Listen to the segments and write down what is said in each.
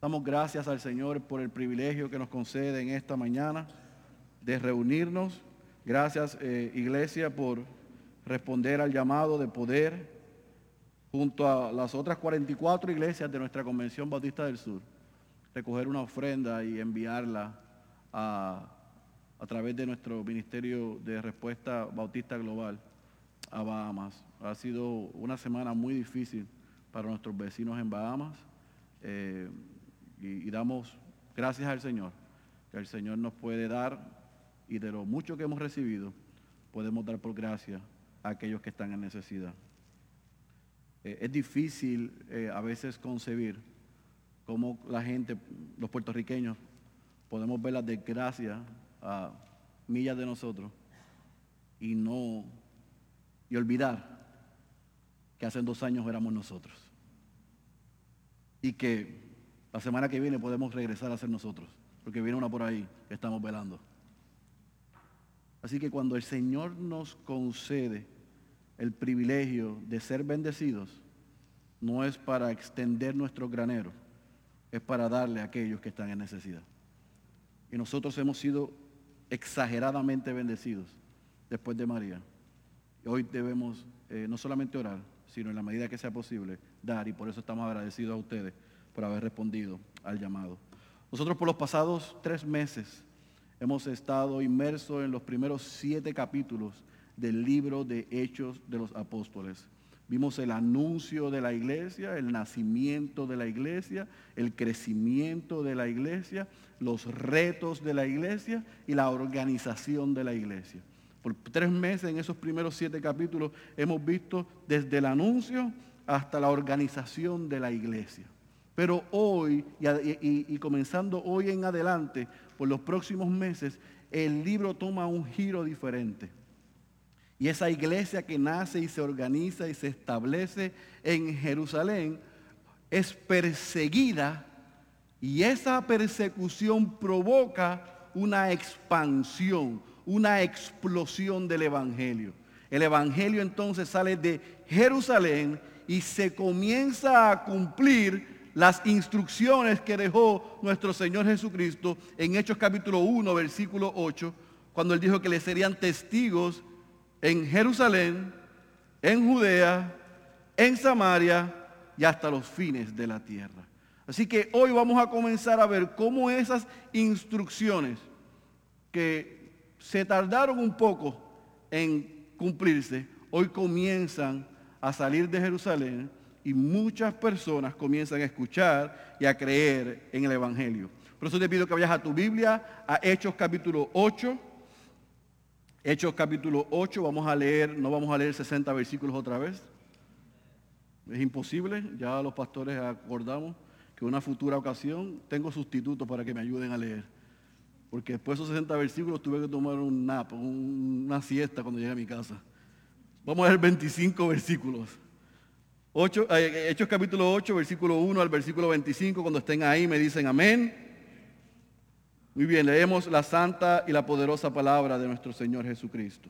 Damos gracias al Señor por el privilegio que nos concede en esta mañana de reunirnos. Gracias, eh, Iglesia, por responder al llamado de poder junto a las otras 44 iglesias de nuestra Convención Bautista del Sur, recoger una ofrenda y enviarla a, a través de nuestro Ministerio de Respuesta Bautista Global a Bahamas. Ha sido una semana muy difícil para nuestros vecinos en Bahamas eh, y, damos gracias al Señor, que el Señor nos puede dar y de lo mucho que hemos recibido, podemos dar por gracia a aquellos que están en necesidad. Eh, es difícil eh, a veces concebir cómo la gente, los puertorriqueños, podemos ver la desgracia a millas de nosotros y no, y olvidar que hace dos años éramos nosotros. Y que la semana que viene podemos regresar a ser nosotros, porque viene una por ahí que estamos velando. Así que cuando el Señor nos concede el privilegio de ser bendecidos, no es para extender nuestro granero, es para darle a aquellos que están en necesidad. Y nosotros hemos sido exageradamente bendecidos después de María. Hoy debemos eh, no solamente orar, sino en la medida que sea posible, dar. Y por eso estamos agradecidos a ustedes por haber respondido al llamado. Nosotros por los pasados tres meses hemos estado inmersos en los primeros siete capítulos del libro de Hechos de los Apóstoles. Vimos el anuncio de la iglesia, el nacimiento de la iglesia, el crecimiento de la iglesia, los retos de la iglesia y la organización de la iglesia. Por tres meses en esos primeros siete capítulos hemos visto desde el anuncio hasta la organización de la iglesia. Pero hoy y, comenzando hoy en adelante, por los próximos meses, el libro toma un giro diferente. Y esa iglesia que nace y se organiza y se establece en Jerusalén es perseguida y esa persecución provoca una expansión, una explosión del Evangelio. El Evangelio entonces sale de Jerusalén y se comienza a cumplir las instrucciones que dejó nuestro Señor Jesucristo en Hechos capítulo 1, versículo 8, cuando él dijo que le serían testigos en Jerusalén, en Judea, en Samaria y hasta los fines de la tierra. Así que hoy vamos a comenzar a ver cómo esas instrucciones que se tardaron un poco en cumplirse, hoy comienzan a salir de Jerusalén y muchas personas comienzan a escuchar y a creer en el Evangelio. Por eso te pido que vayas a tu Biblia, a Hechos capítulo 8. Hechos capítulo 8, vamos a leer, no vamos a leer 60 versículos otra vez. Es imposible, ya los pastores acordamos que una futura ocasión tengo sustitutos para que me ayuden a leer. Porque después de esos 60 versículos tuve que tomar un nap, una siesta cuando llegué a mi casa. Vamos a leer 25 versículos. Eh, Hechos capítulo 8, versículo 1 al versículo 25, cuando estén ahí me dicen amén. Muy bien, leemos la santa y la poderosa palabra de nuestro Señor Jesucristo.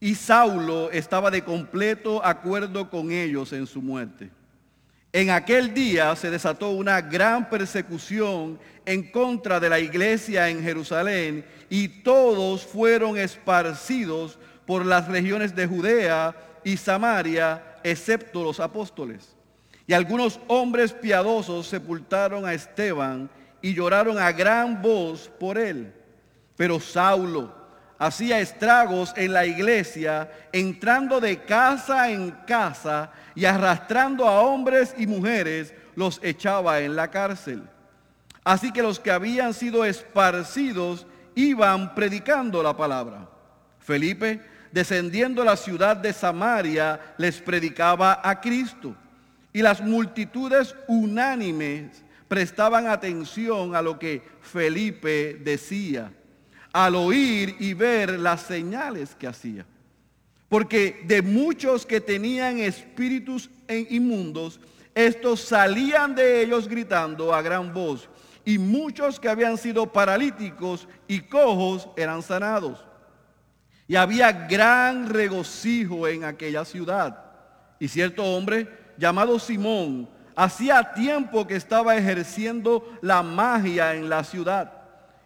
Y Saulo estaba de completo acuerdo con ellos en su muerte. En aquel día se desató una gran persecución en contra de la iglesia en Jerusalén y todos fueron esparcidos por las regiones de Judea y Samaria, excepto los apóstoles. Y algunos hombres piadosos sepultaron a Esteban y lloraron a gran voz por él. Pero Saulo hacía estragos en la iglesia, entrando de casa en casa y arrastrando a hombres y mujeres, los echaba en la cárcel. Así que los que habían sido esparcidos iban predicando la palabra. Felipe, descendiendo a la ciudad de Samaria, les predicaba a Cristo. Y las multitudes unánimes prestaban atención a lo que Felipe decía, al oír y ver las señales que hacía. Porque de muchos que tenían espíritus inmundos, estos salían de ellos gritando a gran voz. Y muchos que habían sido paralíticos y cojos eran sanados. Y había gran regocijo en aquella ciudad. Y cierto hombre llamado Simón, hacía tiempo que estaba ejerciendo la magia en la ciudad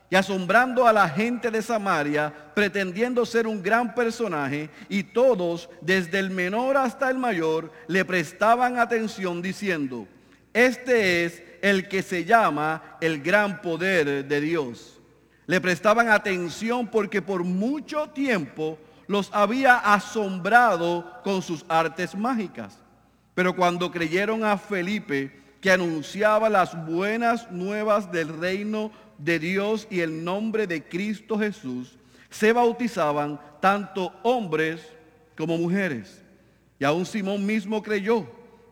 y asombrando a la gente de Samaria, pretendiendo ser un gran personaje, y todos, desde el menor hasta el mayor, le prestaban atención diciendo, este es el que se llama el gran poder de Dios. Le prestaban atención porque por mucho tiempo los había asombrado con sus artes mágicas. Pero cuando creyeron a Felipe, que anunciaba las buenas nuevas del reino de Dios y el nombre de Cristo Jesús, se bautizaban tanto hombres como mujeres. Y aún Simón mismo creyó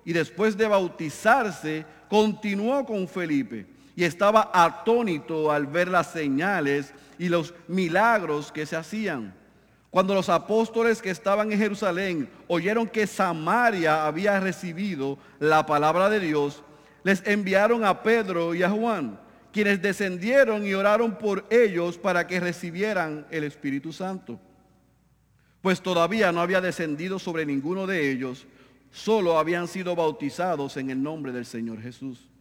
y después de bautizarse continuó con Felipe y estaba atónito al ver las señales y los milagros que se hacían. Cuando los apóstoles que estaban en Jerusalén oyeron que Samaria había recibido la palabra de Dios, les enviaron a Pedro y a Juan quienes descendieron y oraron por ellos para que recibieran el Espíritu Santo. Pues todavía no había descendido sobre ninguno de ellos, solo habían sido bautizados en el nombre del Señor Jesús.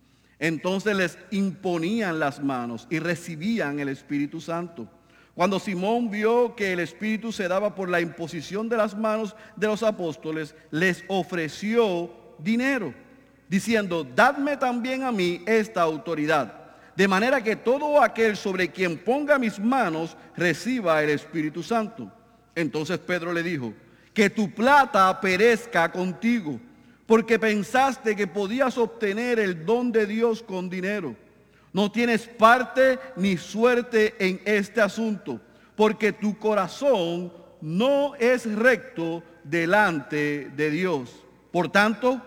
Entonces les imponían las manos y recibían el Espíritu Santo. Cuando Simón vio que el Espíritu se daba por la imposición de las manos de los apóstoles, les ofreció dinero, diciendo, dadme también a mí esta autoridad de manera que todo aquel sobre quien ponga mis manos reciba el Espíritu Santo. Entonces Pedro le dijo, que tu plata perezca contigo, porque pensaste que podías obtener el don de Dios con dinero. No tienes parte ni suerte en este asunto, porque tu corazón no es recto delante de Dios. Por tanto,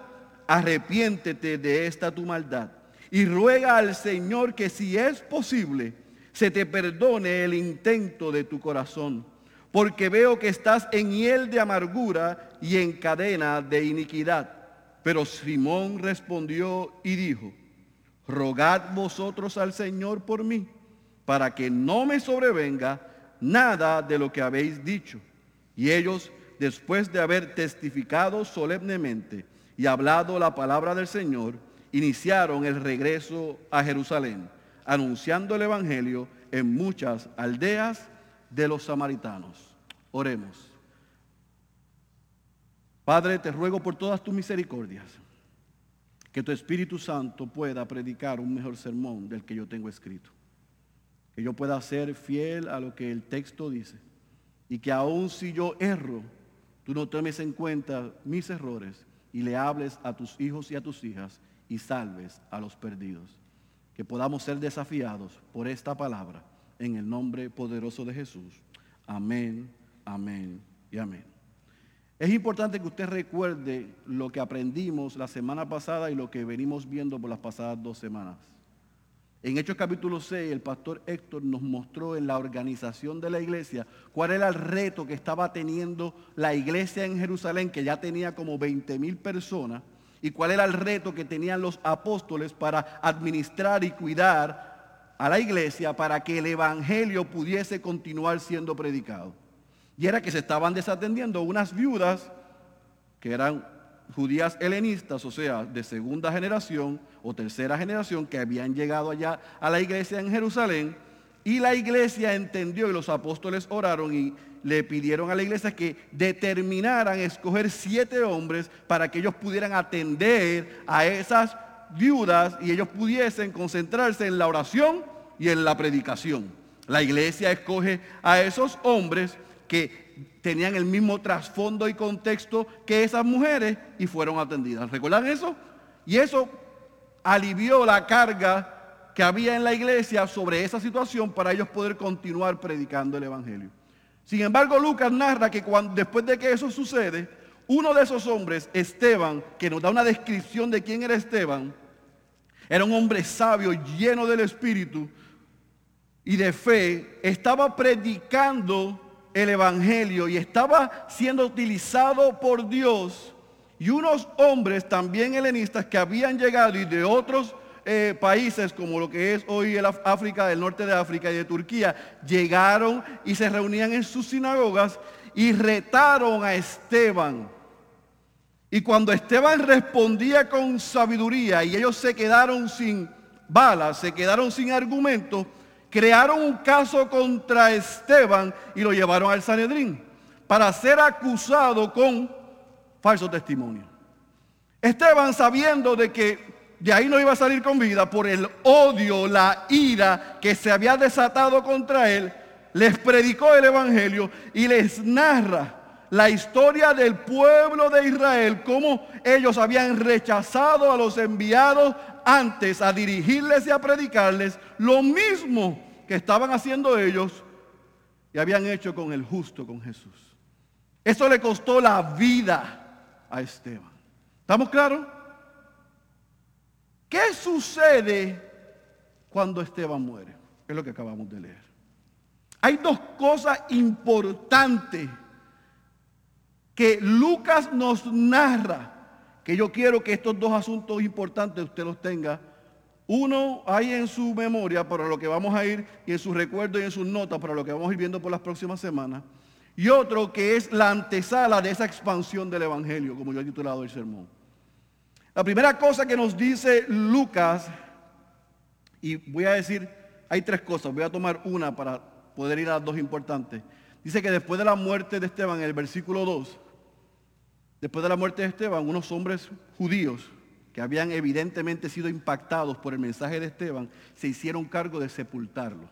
arrepiéntete de esta tu maldad y ruega al Señor que si es posible, se te perdone el intento de tu corazón, porque veo que estás en hiel de amargura y en cadena de iniquidad. Pero Simón respondió y dijo, rogad vosotros al Señor por mí, para que no me sobrevenga nada de lo que habéis dicho. Y ellos, después de haber testificado solemnemente y hablado la palabra del Señor, iniciaron el regreso a Jerusalén, anunciando el Evangelio en muchas aldeas de los samaritanos. Oremos. Padre, te ruego por todas tus misericordias que tu Espíritu Santo pueda predicar un mejor sermón del que yo tengo escrito. Que yo pueda ser fiel a lo que el texto dice. Y que aun si yo erro, tú no tomes en cuenta mis errores y le hables a tus hijos y a tus hijas y salves a los perdidos. Que podamos ser desafiados por esta palabra en el nombre poderoso de Jesús. Amén, amén y amén. Es importante que usted recuerde lo que aprendimos la semana pasada y lo que venimos viendo por las pasadas dos semanas. En Hechos capítulo 6, el pastor Héctor nos mostró en la organización de la iglesia cuál era el reto que estaba teniendo la iglesia en Jerusalén, que ya tenía como 20 mil personas, y cuál era el reto que tenían los apóstoles para administrar y cuidar a la iglesia para que el evangelio pudiese continuar siendo predicado. Y era que se estaban desatendiendo unas viudas que eran judías helenistas, o sea, de segunda generación o tercera generación, que habían llegado allá a la iglesia en Jerusalén, y la iglesia entendió y los apóstoles oraron y le pidieron a la iglesia que determinaran escoger siete hombres para que ellos pudieran atender a esas viudas y ellos pudiesen concentrarse en la oración y en la predicación. La iglesia escoge a esos hombres que tenían el mismo trasfondo y contexto que esas mujeres y fueron atendidas. ¿Recuerdan eso? Y eso alivió la carga que había en la iglesia sobre esa situación para ellos poder continuar predicando el Evangelio. Sin embargo, Lucas narra que después de que eso sucede, uno de esos hombres, Esteban, que nos da una descripción de quién era Esteban, era un hombre sabio, lleno del Espíritu y de fe, estaba predicando el Evangelio y estaba siendo utilizado por Dios. Y unos hombres también helenistas que habían llegado y de otros eh, países como lo que es hoy el África, del norte de África y de Turquía, llegaron y se reunían en sus sinagogas y retaron a Esteban. Y cuando Esteban respondía con sabiduría y ellos se quedaron sin balas, se quedaron sin argumentos, crearon un caso contra Esteban y lo llevaron al Sanedrín para ser acusado con falso testimonio. Esteban sabiendo de que de ahí no iba a salir con vida por el odio, la ira que se había desatado contra él, les predicó el Evangelio y les narra la historia del pueblo de Israel, cómo ellos habían rechazado a los enviados antes a dirigirles y a predicarles lo mismo que estaban haciendo ellos y habían hecho con el justo, con Jesús. Eso le costó la vida a Esteban. ¿Estamos claros? ¿Qué sucede cuando Esteban muere? Es lo que acabamos de leer. Hay dos cosas importantes que Lucas nos narra, que yo quiero que estos dos asuntos importantes usted los tenga. Uno hay en su memoria para lo que vamos a ir y en su recuerdo y en sus notas para lo que vamos a ir viendo por las próximas semanas. Y otro que es la antesala de esa expansión del Evangelio, como yo he titulado el sermón. La primera cosa que nos dice Lucas, y voy a decir, hay tres cosas, voy a tomar una para poder ir a las dos importantes. Dice que después de la muerte de Esteban, en el versículo 2, después de la muerte de Esteban, unos hombres judíos que habían evidentemente sido impactados por el mensaje de Esteban, se hicieron cargo de sepultarlo.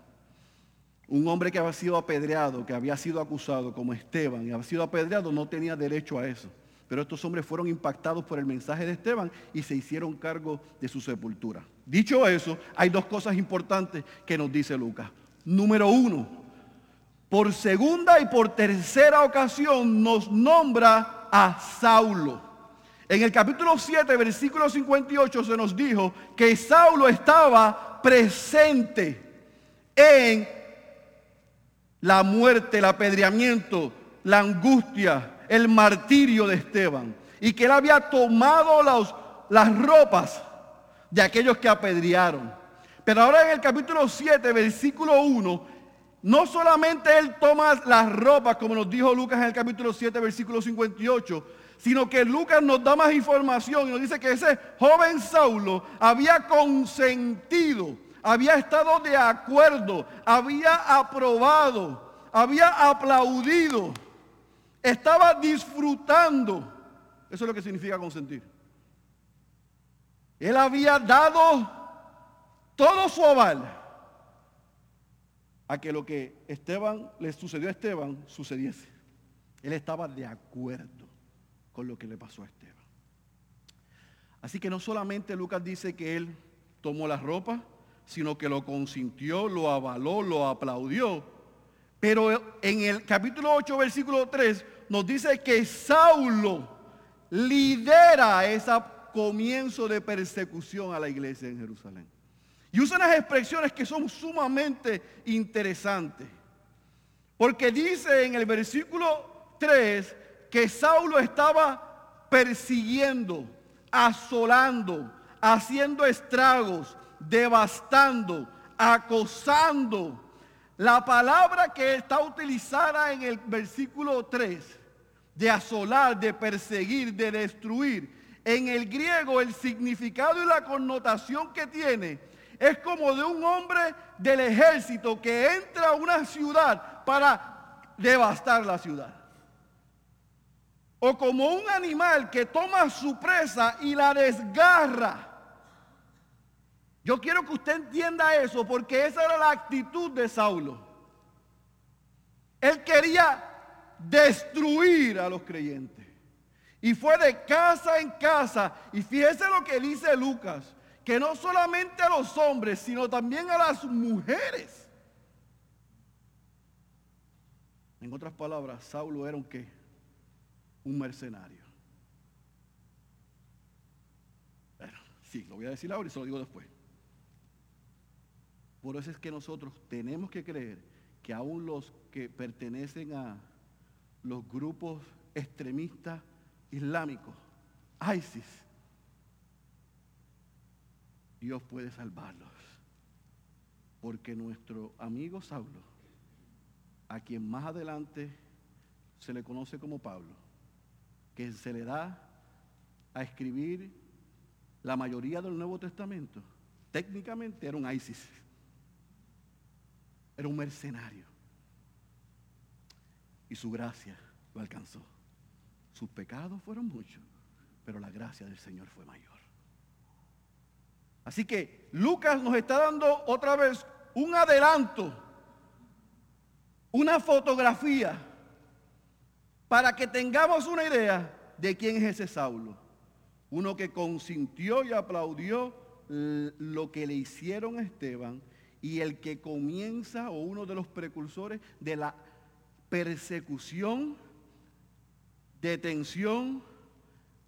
Un hombre que había sido apedreado, que había sido acusado como Esteban y había sido apedreado, no tenía derecho a eso. Pero estos hombres fueron impactados por el mensaje de Esteban y se hicieron cargo de su sepultura. Dicho eso, hay dos cosas importantes que nos dice Lucas. Número uno, por segunda y por tercera ocasión nos nombra a Saulo. En el capítulo 7, versículo 58 se nos dijo que Saulo estaba presente en la muerte, el apedreamiento, la angustia, el martirio de Esteban y que él había tomado las ropas de aquellos que apedrearon. Pero ahora en el capítulo 7, versículo 1, no solamente él toma las ropas, como nos dijo Lucas en el capítulo 7, versículo 58, sino que Lucas nos da más información y nos dice que ese joven Saulo había consentido, había estado de acuerdo, había aprobado, había aplaudido estaba disfrutando. Eso es lo que significa consentir. Él había dado todo su aval a que lo que Esteban le sucedió a Esteban sucediese. Él estaba de acuerdo con lo que le pasó a Esteban. Así que no solamente Lucas dice que él tomó la ropa, sino que lo consintió, lo avaló, lo aplaudió. Pero en el capítulo 8, versículo 3, nos dice que Saulo lidera ese comienzo de persecución a la iglesia en Jerusalén. Y usa unas expresiones que son sumamente interesantes. Porque dice en el versículo 3 que Saulo estaba persiguiendo, asolando, haciendo estragos, devastando, acosando. La palabra que está utilizada en el versículo 3 de asolar, de perseguir, de destruir. En el griego el significado y la connotación que tiene es como de un hombre del ejército que entra a una ciudad para devastar la ciudad. O como un animal que toma su presa y la desgarra. Yo quiero que usted entienda eso porque esa era la actitud de Saulo. Él quería destruir a los creyentes. Y fue de casa en casa. Y fíjese lo que dice Lucas, que no solamente a los hombres, sino también a las mujeres. En otras palabras, Saulo era un qué? Un mercenario. Sí, lo voy a decir ahora y se lo digo después. Por eso es que nosotros tenemos que creer que aún los que pertenecen a los grupos extremistas islámicos, ISIS, Dios puede salvarlos. Porque nuestro amigo Saulo, a quien más adelante se le conoce como Pablo, que se le da a escribir la mayoría del Nuevo Testamento, técnicamente era un ISIS. Era un mercenario. Y su gracia lo alcanzó. Sus pecados fueron muchos, pero la gracia del Señor fue mayor. Así que Lucas nos está dando otra vez un adelanto, una fotografía, para que tengamos una idea de quién es ese Saulo. Uno que consintió y aplaudió lo que le hicieron a Esteban y el que comienza o uno de los precursores de la persecución, detención,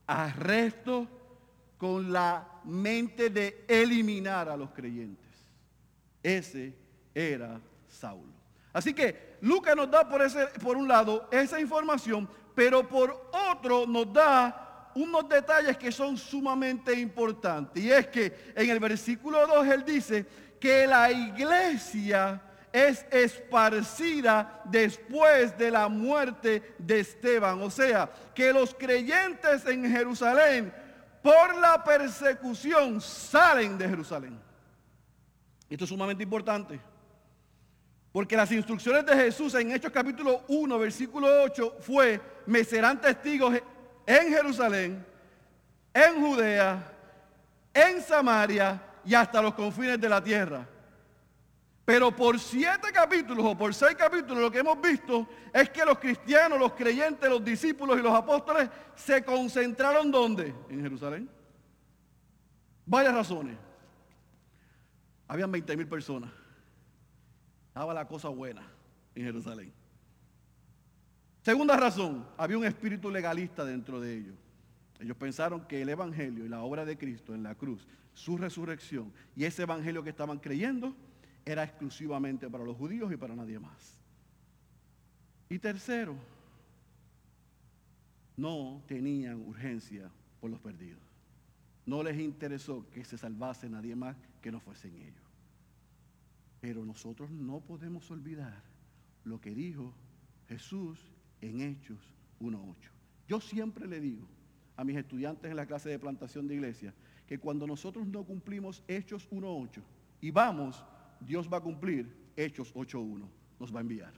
arresto con la mente de eliminar a los creyentes. Ese era Saulo. Así que Lucas nos da por, ese, por un lado esa información, pero por otro nos da unos detalles que son sumamente importantes. Y es que en el versículo 2 él dice que la iglesia es esparcida después de la muerte de Esteban. O sea, que los creyentes en Jerusalén por la persecución salen de Jerusalén. Esto es sumamente importante. Porque las instrucciones de Jesús en Hechos capítulo 1, versículo 8 fue, me serán testigos en Jerusalén, en Judea, en Samaria y hasta los confines de la tierra. Pero por siete capítulos o por seis capítulos lo que hemos visto es que los cristianos, los creyentes, los discípulos y los apóstoles se concentraron ¿dónde? En Jerusalén. Varias razones. Habían 20 mil personas. Estaba la cosa buena en Jerusalén. Segunda razón, había un espíritu legalista dentro de ellos. Ellos pensaron que el Evangelio y la obra de Cristo en la cruz, su resurrección y ese Evangelio que estaban creyendo, era exclusivamente para los judíos y para nadie más. Y tercero, no tenían urgencia por los perdidos. No les interesó que se salvase nadie más que no fuesen ellos. Pero nosotros no podemos olvidar lo que dijo Jesús en Hechos 1.8. Yo siempre le digo a mis estudiantes en la clase de plantación de iglesia que cuando nosotros no cumplimos Hechos 1.8 y vamos Dios va a cumplir Hechos 8.1. Nos va a enviar.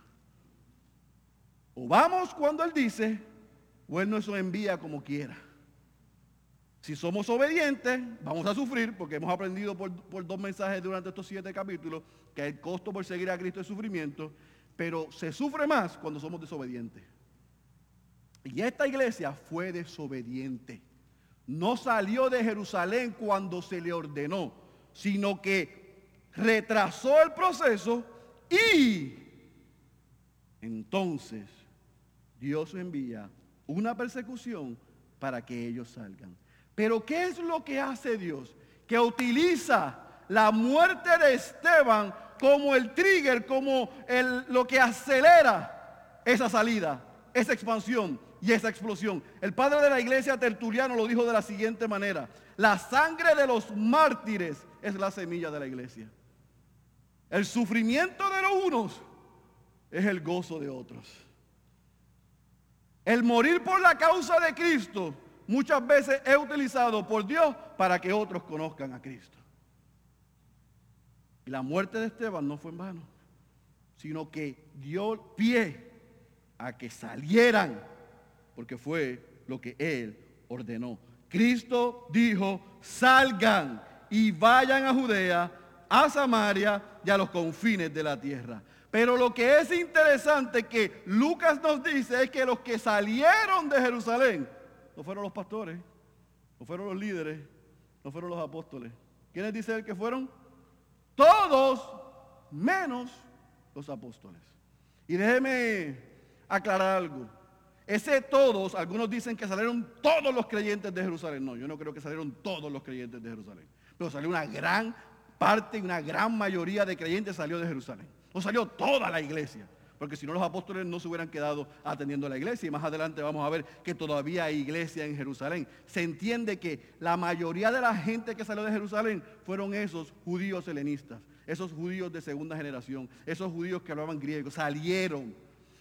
O vamos cuando Él dice, o Él nos envía como quiera. Si somos obedientes, vamos a sufrir, porque hemos aprendido por, por, dos mensajes durante estos siete capítulos que el costo por seguir a Cristo es sufrimiento, pero se sufre más cuando somos desobedientes. Y esta iglesia fue desobediente. No salió de Jerusalén cuando se le ordenó, sino que retrasó el proceso y entonces Dios envía una persecución para que ellos salgan. Pero ¿qué es lo que hace Dios? Que utiliza la muerte de Esteban como el trigger, como el, lo que acelera esa salida, esa expansión y esa explosión. El padre de la iglesia Tertuliano lo dijo de la siguiente manera. La sangre de los mártires es la semilla de la iglesia. El sufrimiento de los unos es el gozo de otros. El morir por la causa de Cristo muchas veces es utilizado por Dios para que otros conozcan a Cristo. Y la muerte de Esteban no fue en vano, sino que dio pie a que salieran, porque fue lo que él ordenó. Cristo dijo, salgan y vayan a Judea a Samaria y a los confines de la tierra. Pero lo que es interesante que Lucas nos dice es que los que salieron de Jerusalén no fueron los pastores, no fueron los líderes, no fueron los apóstoles. ¿Quiénes dice él que fueron? Todos menos los apóstoles. Y déjeme aclarar algo. Ese todos, algunos dicen que salieron todos los creyentes de Jerusalén. No, yo no creo que salieron todos los creyentes de Jerusalén. Pero salió una gran parte, una gran mayoría de creyentes salió de Jerusalén. No salió toda la iglesia. Porque si no los apóstoles no se hubieran quedado atendiendo a la iglesia. Y más adelante vamos a ver que todavía hay iglesia en Jerusalén. Se entiende que la mayoría de la gente que salió de Jerusalén fueron esos judíos helenistas. Esos judíos de segunda generación. Esos judíos que hablaban griego. Salieron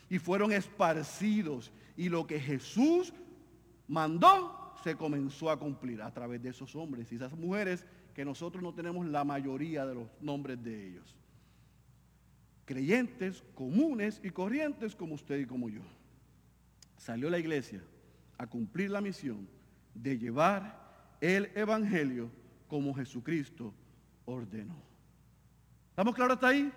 y fueron esparcidos. Y lo que Jesús mandó se comenzó a cumplir a través de esos hombres y esas mujeres que nosotros no tenemos la mayoría de los nombres de ellos. Creyentes comunes y corrientes como usted y como yo. Salió la iglesia a cumplir la misión de llevar el Evangelio como Jesucristo ordenó. ¿Estamos claros hasta ahí?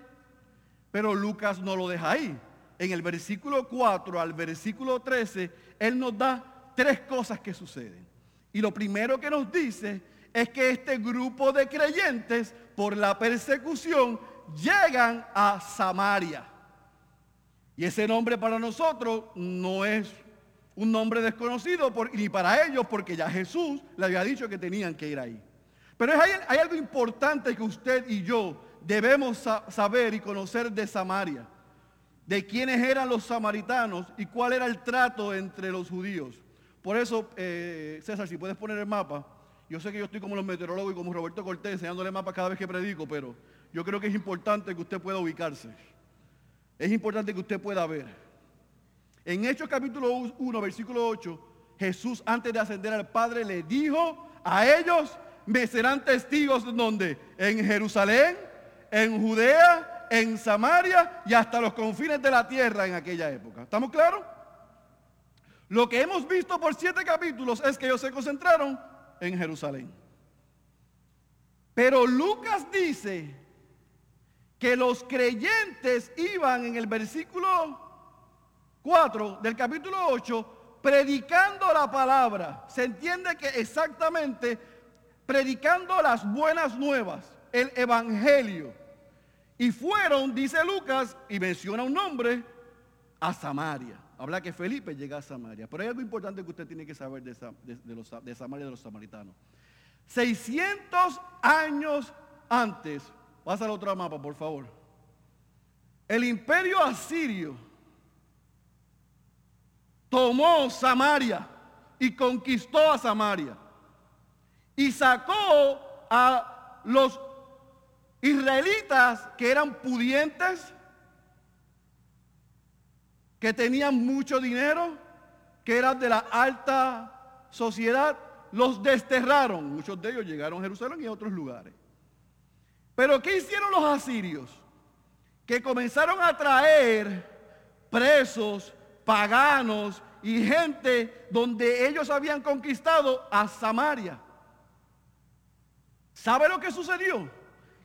Pero Lucas no lo deja ahí. En el versículo 4 al versículo 13, Él nos da tres cosas que suceden. Y lo primero que nos dice es que este grupo de creyentes, por la persecución, llegan a Samaria. Y ese nombre para nosotros no es un nombre desconocido ni para ellos, porque ya Jesús le había dicho que tenían que ir ahí. Pero hay, hay algo importante que usted y yo debemos saber y conocer de Samaria, de quiénes eran los samaritanos y cuál era el trato entre los judíos. Por eso, eh, César, si puedes poner el mapa, yo sé que yo estoy como los meteorólogos y como Roberto Cortés enseñándole mapa cada vez que predico, pero yo creo que es importante que usted pueda ubicarse. Es importante que usted pueda ver. En Hechos capítulo 1, versículo 8, Jesús antes de ascender al Padre le dijo a ellos, me serán testigos donde? En Jerusalén, en Judea, en Samaria y hasta los confines de la tierra en aquella época. ¿Estamos claros? Lo que hemos visto por siete capítulos es que ellos se concentraron en Jerusalén. Pero Lucas dice que los creyentes iban en el versículo 4 del capítulo 8 predicando la palabra. Se entiende que exactamente predicando las buenas nuevas, el evangelio. Y fueron, dice Lucas, y menciona un nombre, a Samaria. Habla que Felipe llega a Samaria. Pero hay algo importante que usted tiene que saber de, los, de Samaria de los samaritanos. 600 años antes, pasa al otro mapa, por favor. El imperio asirio tomó Samaria y conquistó a Samaria y sacó a los israelitas que eran pudientes, que tenían mucho dinero, que eran de la alta sociedad, los desterraron. Muchos de ellos llegaron a Jerusalén y a otros lugares. Pero ¿qué hicieron los asirios? Que comenzaron a traer presos, paganos y gente donde ellos habían conquistado a Samaria. ¿Sabe lo que sucedió?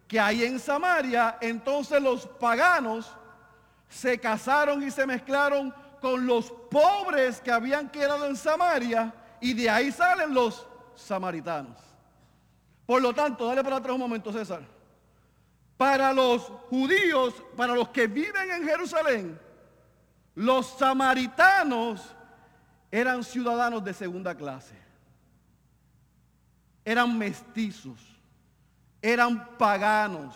Que ahí en Samaria entonces los paganos se casaron y se mezclaron con los pobres que habían quedado en Samaria y de ahí salen los samaritanos. Por lo tanto, dale para atrás un momento, César. Para los judíos, para los que viven en Jerusalén, los samaritanos eran ciudadanos de segunda clase. Eran mestizos eran paganos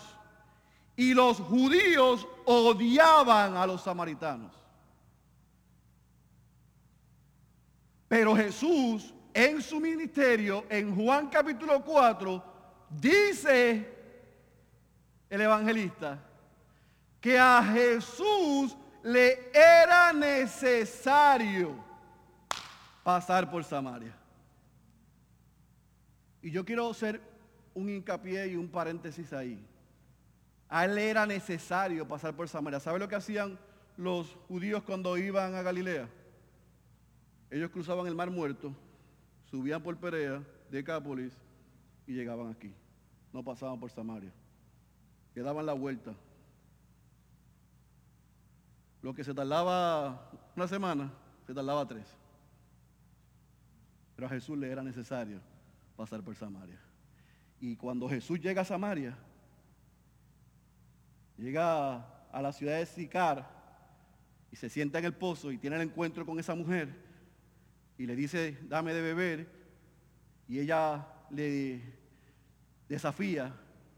y los judíos odiaban a los samaritanos. Pero Jesús en su ministerio, en Juan capítulo 4, dice el evangelista que a Jesús le era necesario pasar por Samaria. Y yo quiero ser un hincapié y un paréntesis ahí. A él era necesario pasar por Samaria. ¿Sabe lo que hacían los judíos cuando iban a Galilea? Ellos cruzaban el mar muerto, subían por Perea, Decápolis y llegaban aquí. No pasaban por Samaria. Quedaban la vuelta. Lo que se tardaba una semana, se tardaba tres. Pero a Jesús le era necesario pasar por Samaria. Y cuando Jesús llega a Samaria, llega a la ciudad de Sicar y se sienta en el pozo y tiene el encuentro con esa mujer y le dice, dame de beber, y ella le desafía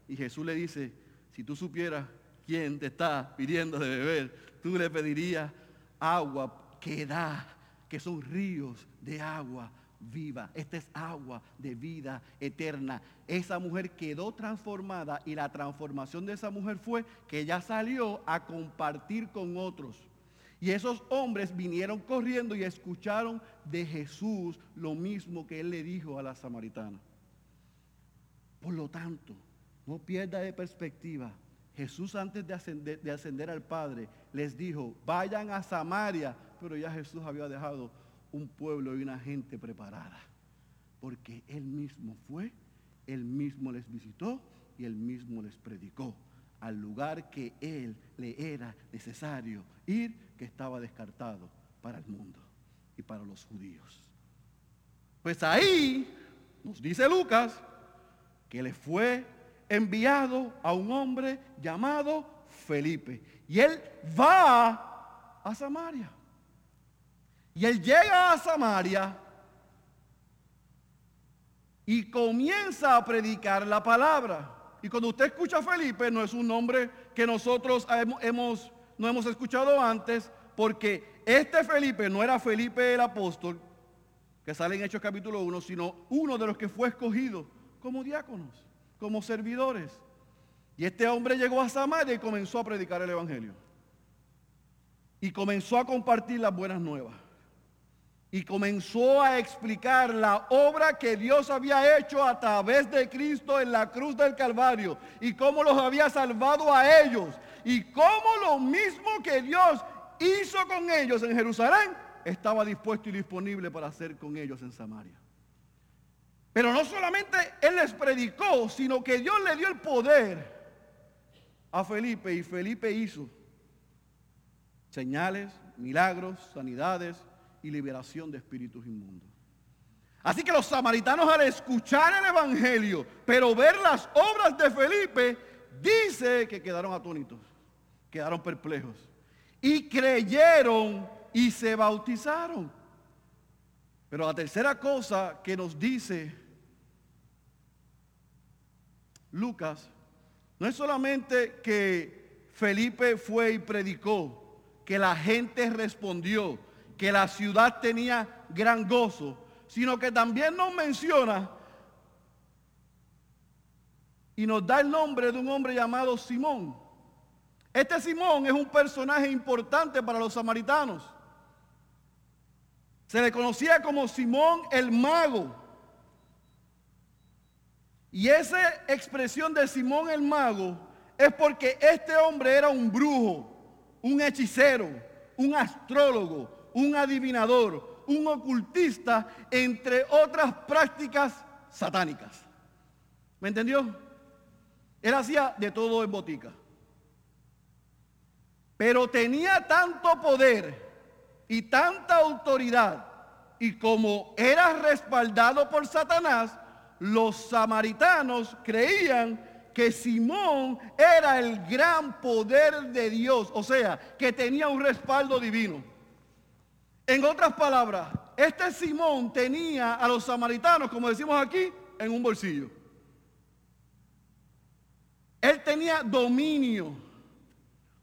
y Jesús le dice, si tú supieras quién te está pidiendo de beber, tú le pedirías agua que da, que son ríos de agua viva. Esta es agua de vida eterna. Esa mujer quedó transformada y la transformación de esa mujer fue que ella salió a compartir con otros. Y esos hombres vinieron corriendo y escucharon de Jesús lo mismo que él le dijo a la samaritana. Por lo tanto, no pierda de perspectiva. Jesús antes de ascender, de ascender al Padre les dijo, vayan a Samaria, pero ya Jesús había dejado un pueblo y una gente preparada. Porque Él mismo fue, Él mismo les visitó y Él mismo les predicó al lugar que Él le era necesario ir, que estaba descartado para el mundo y para los judíos. Pues ahí nos dice Lucas que le fue enviado a un hombre llamado Felipe. Y él va a Samaria. Y él llega a Samaria y comienza a predicar la palabra. Y cuando usted escucha a Felipe, no es un nombre que nosotros hemos, no hemos escuchado antes, porque este Felipe no era Felipe el apóstol, que sale en Hechos capítulo 1, sino uno de los que fue escogido como diáconos, como servidores. Y este hombre llegó a Samaria y comenzó a predicar el Evangelio. Y comenzó a compartir las buenas nuevas y comenzó a explicar la obra que Dios había hecho a través de Cristo en la cruz del Calvario y cómo los había salvado a ellos y cómo lo mismo que Dios hizo con ellos en Jerusalén estaba dispuesto y disponible para hacer con ellos en Samaria. Pero no solamente Él les predicó, sino que Dios le dio el poder a Felipe y Felipe hizo señales, milagros, sanidades, y liberación de espíritus inmundos. Así que los samaritanos al escuchar el Evangelio, pero ver las obras de Felipe, dice que quedaron atónitos, quedaron perplejos. Y creyeron y se bautizaron. Pero la tercera cosa que nos dice Lucas, no es solamente que Felipe fue y predicó, que la gente respondió, que la ciudad tenía gran gozo, sino que también nos menciona y nos da el nombre de un hombre llamado Simón. Este Simón es un personaje importante para los samaritanos. Se le conocía como Simón el mago. Y esa expresión de Simón el mago es porque este hombre era un brujo, un hechicero, un astrólogo, un adivinador, un ocultista, entre otras prácticas satánicas. ¿Me entendió? Él hacía de todo en botica. Pero tenía tanto poder y tanta autoridad, y como era respaldado por Satanás, los samaritanos creían que Simón era el gran poder de Dios, o sea, que tenía un respaldo divino. En otras palabras, este Simón tenía a los samaritanos, como decimos aquí, en un bolsillo. Él tenía dominio.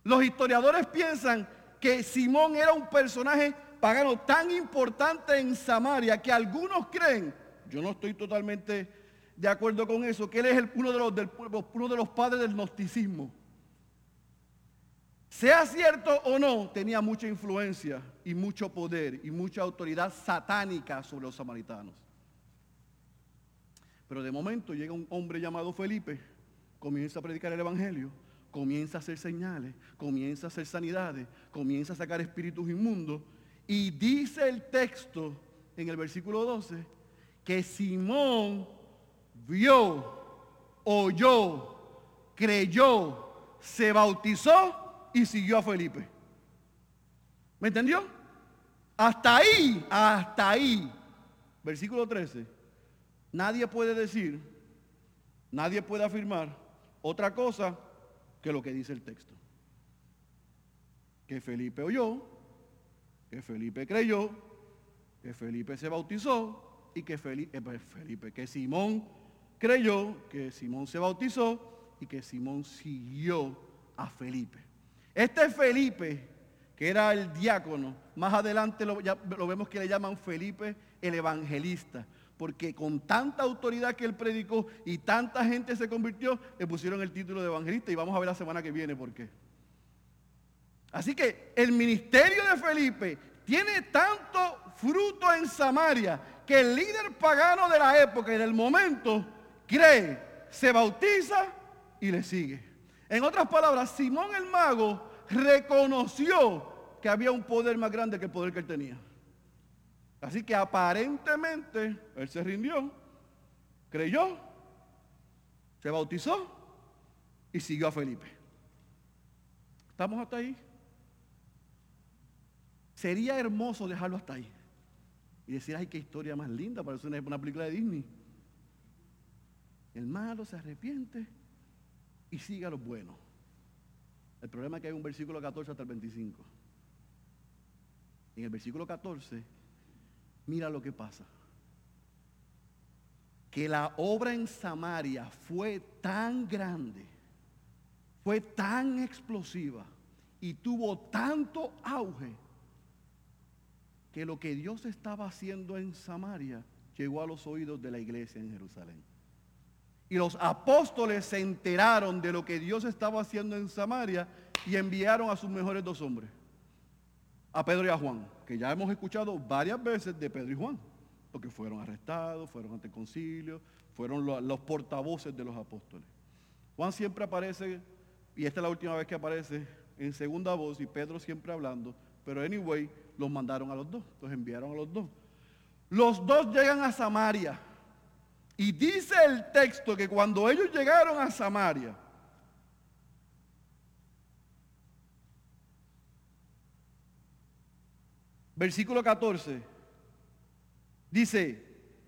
Los historiadores piensan que Simón era un personaje pagano tan importante en Samaria que algunos creen, yo no estoy totalmente de acuerdo con eso, que él es uno, de los, uno de los padres del gnosticismo. Sea cierto o no, tenía mucha influencia y mucho poder y mucha autoridad satánica sobre los samaritanos. Pero de momento llega un hombre llamado Felipe, comienza a predicar el Evangelio, comienza a hacer señales, comienza a hacer sanidades, comienza a sacar espíritus inmundos y dice el texto en el versículo 12 que Simón vio, oyó, creyó, se bautizó y siguió a Felipe. ¿Me entendió? Hasta ahí, hasta ahí. Versículo 13. Nadie puede decir, nadie puede afirmar otra cosa que lo que dice el texto. Que Felipe oyó, que Felipe creyó, que Felipe se bautizó y que Felipe, eh, pues, Felipe, que Simón creyó, que Simón se bautizó y que Simón siguió a Felipe. Este Felipe, que era el diácono, más adelante lo, vemos que le llaman Felipe el evangelista, porque con tanta autoridad que él predicó y tanta gente se convirtió, le pusieron el título de evangelista y vamos a ver la semana que viene por qué. Así que el ministerio de Felipe tiene tanto fruto en Samaria que el líder pagano de la época y del momento cree, se bautiza y le sigue. En otras palabras, Simón el mago reconoció que había un poder más grande que el poder que él tenía. Así que aparentemente él se rindió, creyó, se bautizó y siguió a Felipe. ¿Estamos hasta ahí? Sería hermoso dejarlo hasta ahí. Y decir, ay, qué historia más linda, parece una, una película de Disney. El malo se arrepiente y sigue a lo bueno. El problema es que hay un versículo 14 hasta el 25. En el versículo 14, mira lo que pasa. Que la obra en Samaria fue tan grande, fue tan explosiva y tuvo tanto auge que lo que Dios estaba haciendo en Samaria llegó a los oídos de la iglesia en Jerusalén. Y los apóstoles se enteraron de lo que Dios estaba haciendo en Samaria y enviaron a sus mejores dos hombres, a Pedro y a Juan, que ya hemos escuchado varias veces de Pedro y Juan, porque fueron arrestados, fueron ante el concilio, fueron los, portavoces de los apóstoles. Juan siempre aparece, y esta es la última vez que aparece, en segunda voz, y Pedro siempre hablando, pero anyway, los mandaron a los dos, los enviaron a los dos. Los dos llegan a Samaria. Y dice el texto que cuando ellos llegaron a Samaria, versículo 14, dice,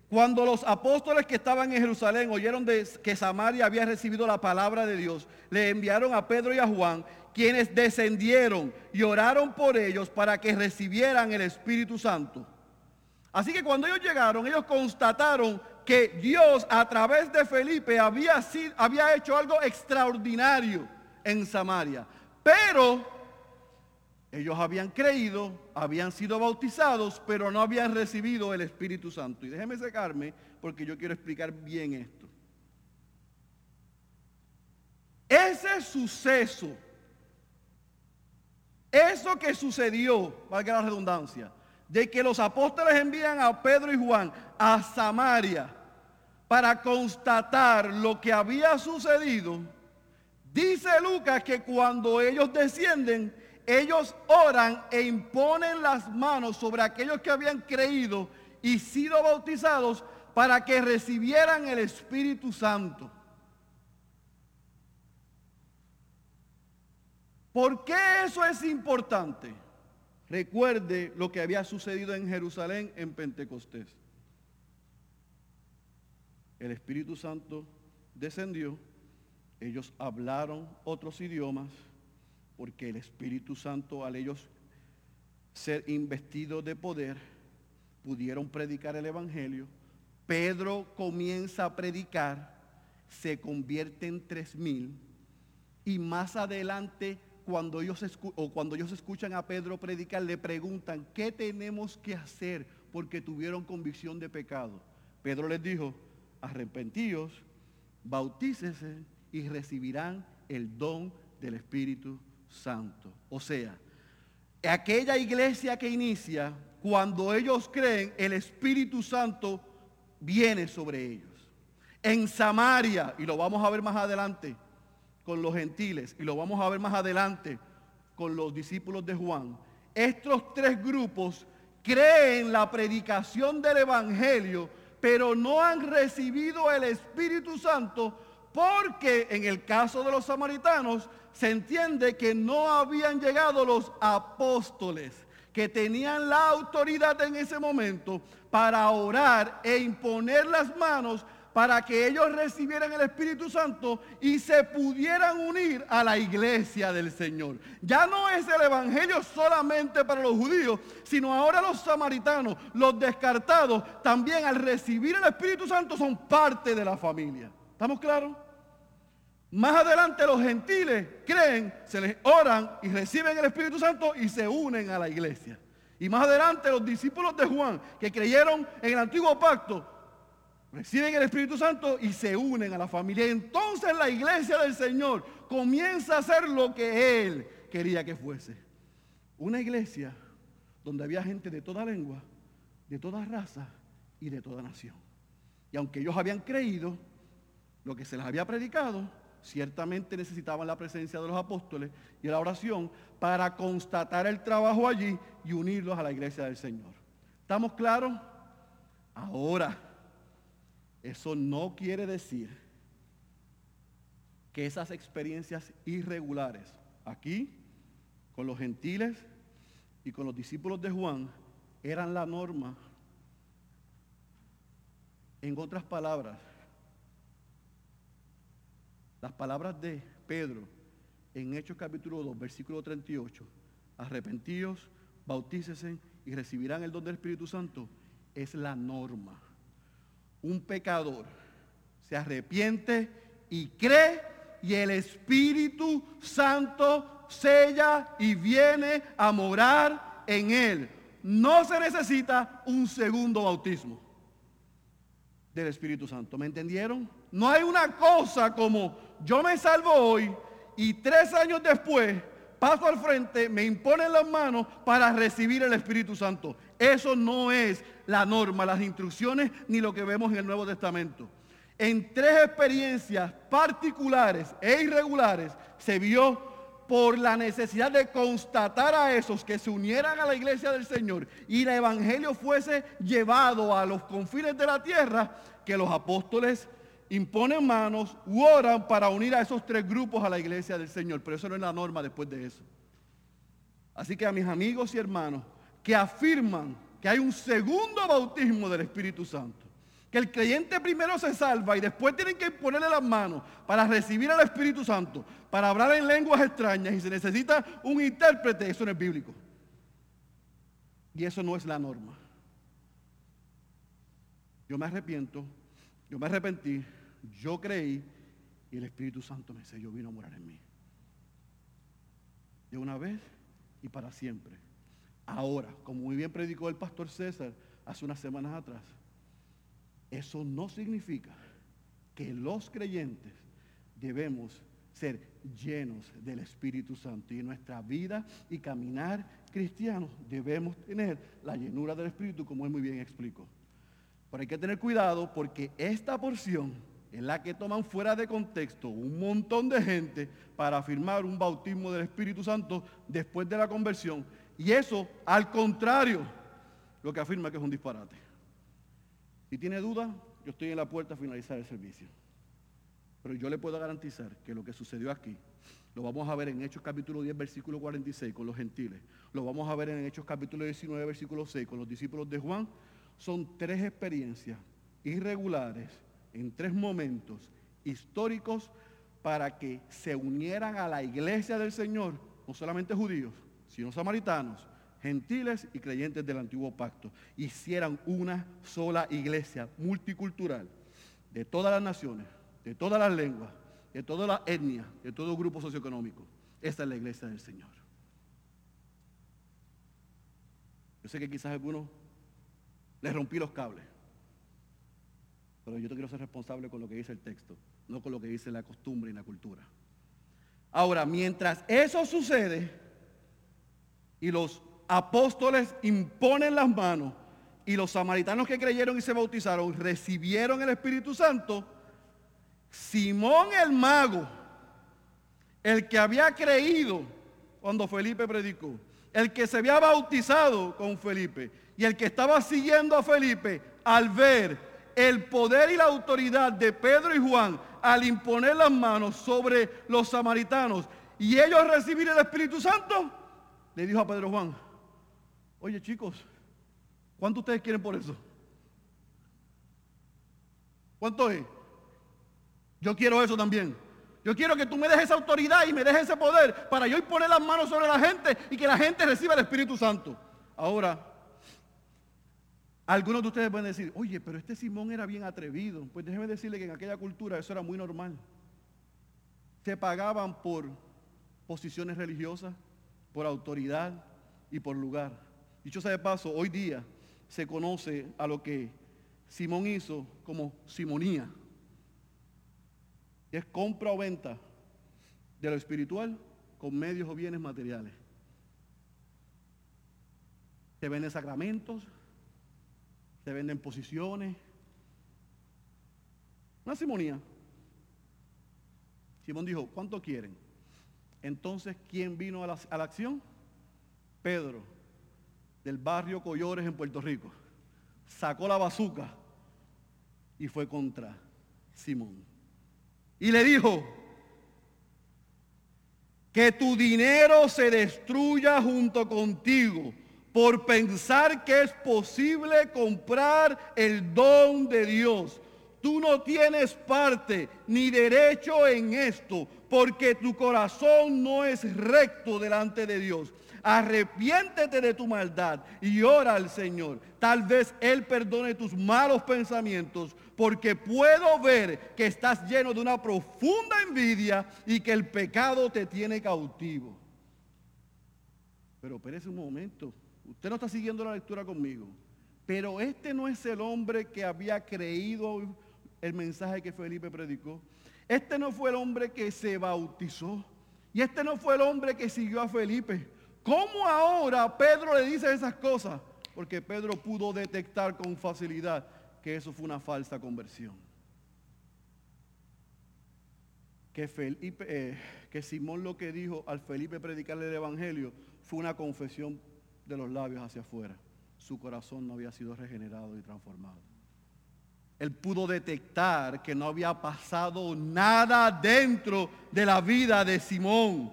cuando los apóstoles que estaban en Jerusalén oyeron de que Samaria había recibido la palabra de Dios, le enviaron a Pedro y a Juan, quienes descendieron y oraron por ellos para que recibieran el Espíritu Santo. Así que cuando ellos llegaron, ellos constataron que Dios a través de Felipe había, había hecho algo extraordinario en Samaria. Pero ellos habían creído, habían sido bautizados, pero no habían recibido el Espíritu Santo. Y déjeme secarme porque yo quiero explicar bien esto. Ese suceso, eso que sucedió, valga la redundancia, de que los apóstoles envían a Pedro y Juan a Samaria para constatar lo que había sucedido, dice Lucas que cuando ellos descienden, ellos oran e imponen las manos sobre aquellos que habían creído y sido bautizados para que recibieran el Espíritu Santo. ¿Por qué eso es importante? Recuerde lo que había sucedido en Jerusalén en Pentecostés. El Espíritu Santo descendió, ellos hablaron otros idiomas, porque el Espíritu Santo al ellos ser investidos de poder, pudieron predicar el Evangelio. Pedro comienza a predicar, se convierte en tres mil y más adelante cuando ellos, o cuando ellos escuchan a Pedro predicar, le preguntan, ¿qué tenemos que hacer? Porque tuvieron convicción de pecado. Pedro les dijo, arrepentíos, bautícese y recibirán el don del Espíritu Santo. O sea, aquella iglesia que inicia, cuando ellos creen, el Espíritu Santo viene sobre ellos. En Samaria, y lo vamos a ver más adelante, con los gentiles y lo vamos a ver más adelante con los discípulos de Juan, estos tres grupos creen la predicación del Evangelio, pero no han recibido el Espíritu Santo porque en el caso de los samaritanos se entiende que no habían llegado los apóstoles que tenían la autoridad en ese momento para orar e imponer las manos para que ellos recibieran el Espíritu Santo y se pudieran unir a la iglesia del Señor. Ya no es el Evangelio solamente para los judíos, sino ahora los samaritanos, los descartados, también al recibir el Espíritu Santo son parte de la familia. ¿Estamos claros? Más adelante los gentiles creen, se les oran y reciben el Espíritu Santo y se unen a la iglesia. Y más adelante los discípulos de Juan que creyeron en el antiguo pacto reciben el Espíritu Santo y se unen a la familia. Entonces la iglesia del Señor comienza a hacer lo que Él quería que fuese. una iglesia donde había gente de toda lengua, de toda raza y de toda nación. Y aunque ellos habían creído lo que se les había predicado, ciertamente necesitaban la presencia de los apóstoles y la oración para constatar el trabajo allí y unirlos a la iglesia del Señor. ¿Estamos claros? Ahora, eso no quiere decir que esas experiencias irregulares aquí, con los gentiles y con los discípulos de Juan, eran la norma. En otras palabras, las palabras de Pedro en Hechos capítulo 2, versículo 38, arrepentidos, bautícesen y recibirán el don del Espíritu Santo, es la norma. Un pecador se arrepiente y cree y el Espíritu Santo sella y viene a morar en él. No se necesita un segundo bautismo del Espíritu Santo. ¿Me entendieron? No hay una cosa como yo me salvo hoy y tres años después paso al frente, me imponen las manos para recibir el Espíritu Santo. Eso no es la norma, las instrucciones, ni lo que vemos en el Nuevo Testamento. En tres experiencias particulares e irregulares se vio por la necesidad de constatar a esos que se unieran a la iglesia del Señor y el Evangelio fuese llevado a los confines de la tierra, que los apóstoles imponen manos u oran para unir a esos tres grupos a la iglesia del Señor. Pero eso no es la norma después de eso. Así que a mis amigos y hermanos que afirman que hay un segundo bautismo del Espíritu Santo, que el creyente primero se salva y después tienen que ponerle las manos para recibir al Espíritu Santo, para hablar en lenguas extrañas y se necesita un intérprete, eso no es bíblico. Y eso no es la norma. Yo me arrepiento, yo me arrepentí, yo creí y el Espíritu Santo me selló, vino a morar en mí. De una vez y para siempre. Ahora, como muy bien predicó el pastor César hace unas semanas atrás, eso no significa que los creyentes debemos ser llenos del Espíritu Santo y en nuestra vida y caminar cristianos debemos tener la llenura del Espíritu como él muy bien explicó. Pero hay que tener cuidado porque esta porción es la que toman fuera de contexto un montón de gente para afirmar un bautismo del Espíritu Santo después de la conversión. Y eso, al contrario, lo que afirma que es un disparate. Si tiene duda, yo estoy en la puerta a finalizar el servicio. Pero yo le puedo garantizar que lo que sucedió aquí, lo vamos a ver en Hechos capítulo 10, versículo 46 con los gentiles. Lo vamos a ver en Hechos capítulo 19, versículo 6 con los discípulos de Juan. Son tres experiencias irregulares en tres momentos históricos para que se unieran a la iglesia del Señor, no solamente judíos, sino samaritanos, gentiles y creyentes del antiguo pacto, hicieran una sola iglesia multicultural de todas las naciones, de todas las lenguas, de todas las etnias, de todo grupo socioeconómico. Esta es la iglesia del Señor. Yo sé que quizás algunos les rompí los cables. Pero yo te quiero ser responsable con lo que dice el texto, no con lo que dice la costumbre y la cultura. Ahora, mientras eso sucede y los apóstoles imponen las manos y los samaritanos que creyeron y se bautizaron recibieron el Espíritu Santo, Simón el mago, el que había creído cuando Felipe predicó, el que se había bautizado con Felipe y el que estaba siguiendo a Felipe al ver el poder y la autoridad de Pedro y Juan al imponer las manos sobre los samaritanos y ellos recibir el Espíritu Santo, le dijo a Pedro Juan, oye chicos, ¿cuánto ustedes quieren por eso? ¿Cuánto es? Yo quiero eso también. Yo quiero que tú me dejes esa autoridad y me dejes ese poder para yo imponer las manos sobre la gente y que la gente reciba el Espíritu Santo. Ahora, algunos de ustedes pueden decir, oye, pero este Simón era bien atrevido. Pues déjeme decirle que en aquella cultura eso era muy normal. Se pagaban por posiciones religiosas, por autoridad y por lugar. Dicho sea de paso, hoy día se conoce a lo que Simón hizo como simonía. es compra o venta de lo espiritual con medios o bienes materiales. se venden sacramentos, se venden posiciones. Una simonía. Simón dijo, ¿cuánto quieren? Entonces, ¿quién vino a la, a la acción? Pedro, del barrio Collores en Puerto Rico. Sacó la bazuca y fue contra Simón. Y le dijo, que tu dinero se destruya junto contigo por pensar que es posible comprar el don de Dios. Tú no tienes parte ni derecho en esto, porque tu corazón no es recto delante de Dios. Arrepiéntete de tu maldad y ora al Señor. Tal vez Él perdone tus malos pensamientos, porque puedo ver que estás lleno de una profunda envidia y que el pecado te tiene cautivo. Pero espérese un momento. Usted no está siguiendo la lectura conmigo. Pero este no es el hombre que había creído el mensaje que Felipe predicó. Este no fue el hombre que se bautizó. Y este no fue el hombre que siguió a Felipe. ¿Cómo ahora Pedro le dice esas cosas? Porque Pedro pudo detectar con facilidad que eso fue una falsa conversión. Que, eh, Simón lo que dijo al Felipe predicarle el Evangelio fue una confesión de los labios hacia afuera. Su corazón no había sido regenerado y transformado. Él pudo detectar que no había pasado nada dentro de la vida de Simón.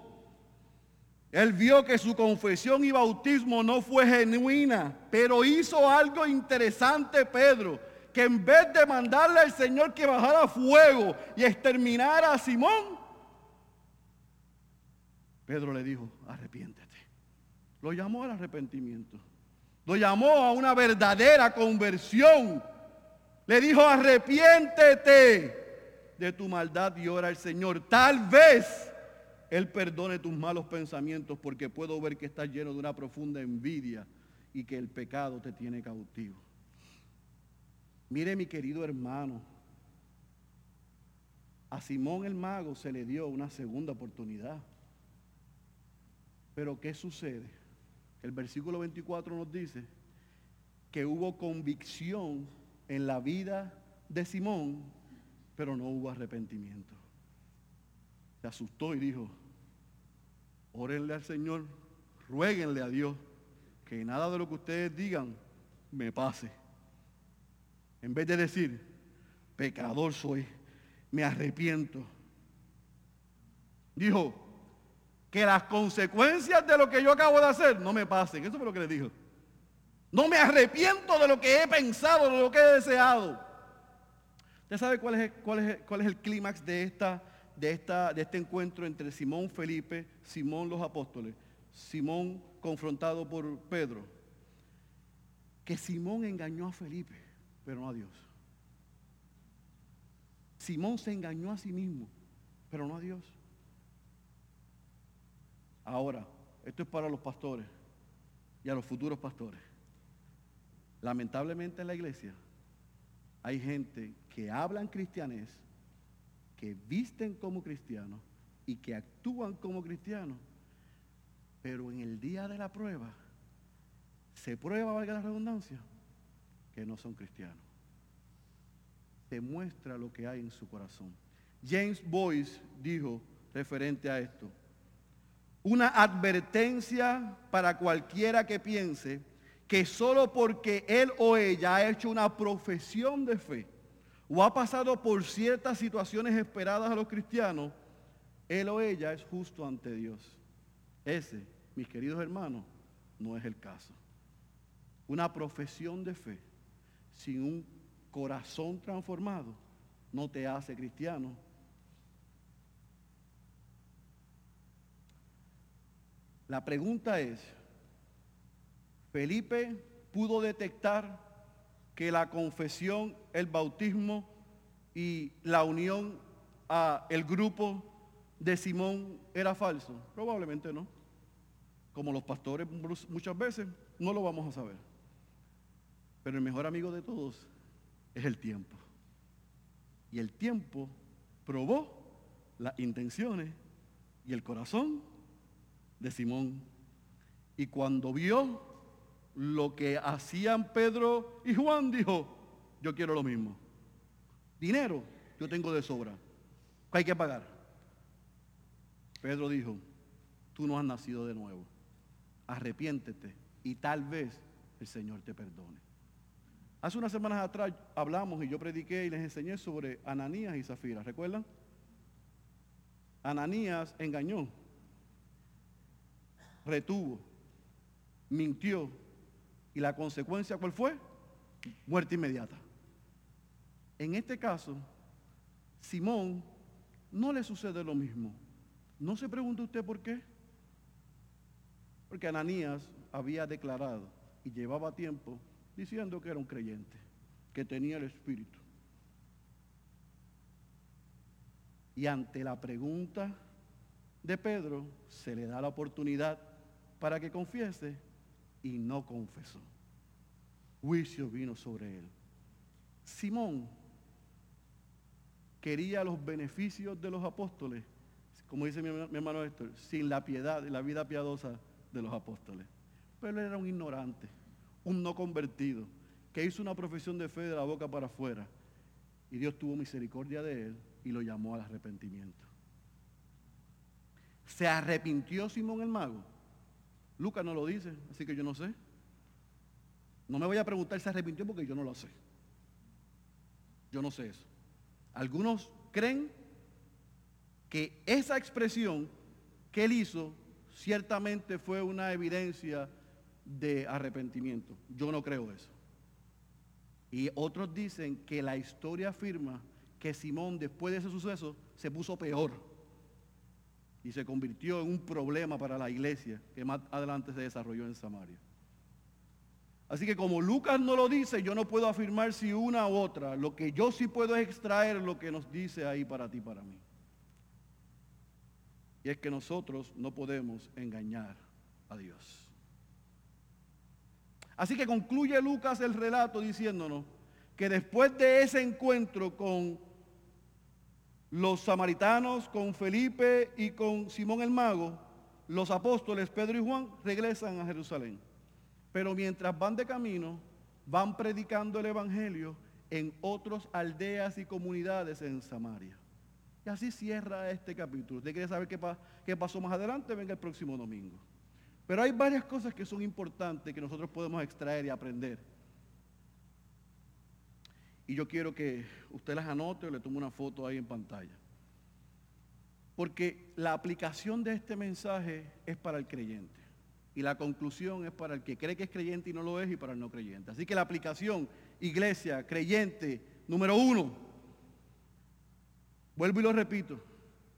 Él vio que su confesión y bautismo no fue genuina, pero hizo algo interesante Pedro, que en vez de mandarle al Señor que bajara fuego y exterminara a Simón, Pedro le dijo, arrepiéntete. Lo llamó al arrepentimiento. Lo llamó a una verdadera conversión. Le dijo, arrepiéntete de tu maldad y ora al Señor. Tal vez él perdone tus malos pensamientos porque puedo ver que estás lleno de una profunda envidia y que el pecado te tiene cautivo. Mire mi querido hermano, a Simón el mago se le dio una segunda oportunidad. Pero ¿qué sucede? El versículo 24 nos dice que hubo convicción en la vida de Simón, pero no hubo arrepentimiento se asustó y dijo, órenle al Señor, ruéguenle a Dios que nada de lo que ustedes digan me pase. En vez de decir, pecador soy, me arrepiento. Dijo, que las consecuencias de lo que yo acabo de hacer no me pasen. Eso fue lo que le dijo. No me arrepiento de lo que he pensado, de lo que he deseado. ¿Usted sabe cuál es, el clímax de este encuentro entre Simón Felipe, Simón los apóstoles, Simón confrontado por Pedro, que Simón engañó a Felipe, pero no a Dios. Simón se engañó a sí mismo, pero no a Dios. Ahora, esto es para los pastores y a los futuros pastores. Lamentablemente en la iglesia hay gente que hablan cristianés, que visten como cristianos y que actúan como cristianos, pero en el día de la prueba se prueba, valga la redundancia, que no son cristianos. Se muestra lo que hay en su corazón. James Boyce dijo referente a esto, una advertencia para cualquiera que piense que solo porque él o ella ha hecho una profesión de fe, o ha pasado por ciertas situaciones esperadas a los cristianos, él o ella es justo ante Dios. Ese, mis queridos hermanos, no es el caso. Una profesión de fe sin un corazón transformado no te hace cristiano. La pregunta es, ¿Felipe pudo detectar que la confesión, el bautismo y la unión a el grupo de Simón era falso? Probablemente no. Como los pastores muchas veces no lo vamos a saber. Pero el mejor amigo de todos es el tiempo. Y el tiempo probó las intenciones y el corazón de Simón. Y cuando vio lo que hacían Pedro y Juan, dijo, yo quiero lo mismo. Dinero yo tengo de sobra. ¿Qué hay que pagar? Pedro dijo, tú no has nacido de nuevo. Arrepiéntete y tal vez el Señor te perdone. Hace unas semanas atrás hablamos y yo prediqué y les enseñé sobre Ananías y Zafira, ¿recuerdan? Ananías engañó, retuvo, mintió y la consecuencia ¿cuál fue? Muerte inmediata. En este caso, Simón no le sucede lo mismo. ¿No se pregunta usted por qué? Porque Ananías había declarado y llevaba tiempo diciendo que era un creyente, que tenía el Espíritu. Y ante la pregunta de Pedro, se le da la oportunidad para que confiese y no confesó. Juicio vino sobre él. Simón quería los beneficios de los apóstoles, como dice mi, hermano Héctor, sin la piedad y la vida piadosa de los apóstoles. Pero él era un ignorante, un no convertido, que hizo una profesión de fe de la boca para afuera. Y Dios tuvo misericordia de él y lo llamó al arrepentimiento. ¿Se arrepintió Simón el mago? Lucas no lo dice, así que yo no sé. No me voy a preguntar si se arrepintió porque yo no lo sé. Yo no sé eso. Algunos creen que esa expresión que él hizo ciertamente fue una evidencia de arrepentimiento. Yo no creo eso. Y otros dicen que la historia afirma que Simón después de ese suceso se puso peor y se convirtió en un problema para la iglesia que más adelante se desarrolló en Samaria. Así que como Lucas no lo dice, yo no puedo afirmar si una u otra. Lo que yo sí puedo es extraer lo que nos dice ahí para ti, para mí. Y es que nosotros no podemos engañar a Dios. Así que concluye Lucas el relato diciéndonos que después de ese encuentro con los samaritanos, con Felipe y con Simón el mago, los apóstoles Pedro y Juan regresan a Jerusalén. Pero mientras van de camino, van predicando el Evangelio en otras aldeas y comunidades en Samaria. Y así cierra este capítulo. ¿Usted quiere saber qué, pasó más adelante? Venga el próximo domingo. Pero hay varias cosas que son importantes que nosotros podemos extraer y aprender. Y yo quiero que usted las anote o le tome una foto ahí en pantalla. Porque la aplicación de este mensaje es para el creyente. Y la conclusión es para el que cree que es creyente y no lo es y para el no creyente. Así que la aplicación, iglesia, creyente, número uno, vuelvo y lo repito,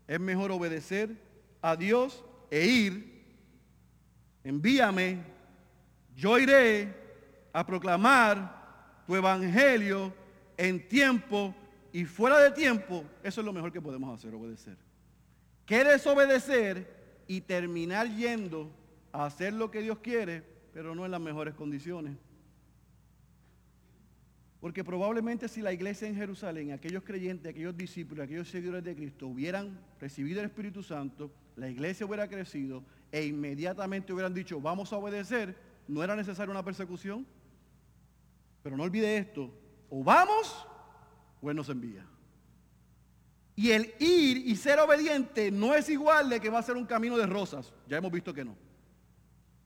es mejor obedecer a Dios e ir. Envíame, yo iré a proclamar tu evangelio en tiempo y fuera de tiempo. Eso es lo mejor que podemos hacer, obedecer. ¿Qué desobedecer y terminar yendo hacer lo que Dios quiere, pero no en las mejores condiciones. Porque probablemente si la iglesia en Jerusalén, aquellos creyentes, aquellos discípulos, aquellos seguidores de Cristo hubieran recibido el Espíritu Santo, la iglesia hubiera crecido e inmediatamente hubieran dicho, vamos a obedecer, no era necesaria una persecución. Pero no olvide esto, o vamos o Él nos envía. Y el ir y ser obediente no es igual de que va a ser un camino de rosas. Ya hemos visto que no.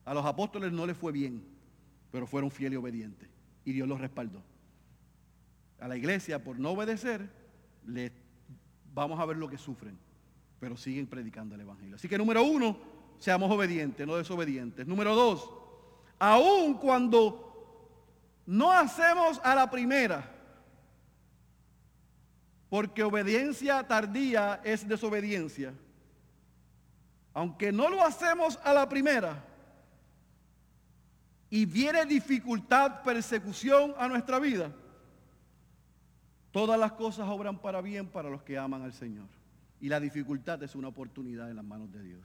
A los apóstoles no les fue bien, pero fueron fieles y obedientes. Y Dios los respaldó. A la iglesia, por no obedecer, les, vamos a ver lo que sufren, pero siguen predicando el Evangelio. Así que número uno, seamos obedientes, no desobedientes. Número dos, aun cuando no hacemos a la primera, porque obediencia tardía es desobediencia. Aunque no lo hacemos a la primera, y viene dificultad, persecución a nuestra vida, todas las cosas obran para bien para los que aman al Señor. Y la dificultad es una oportunidad en las manos de Dios.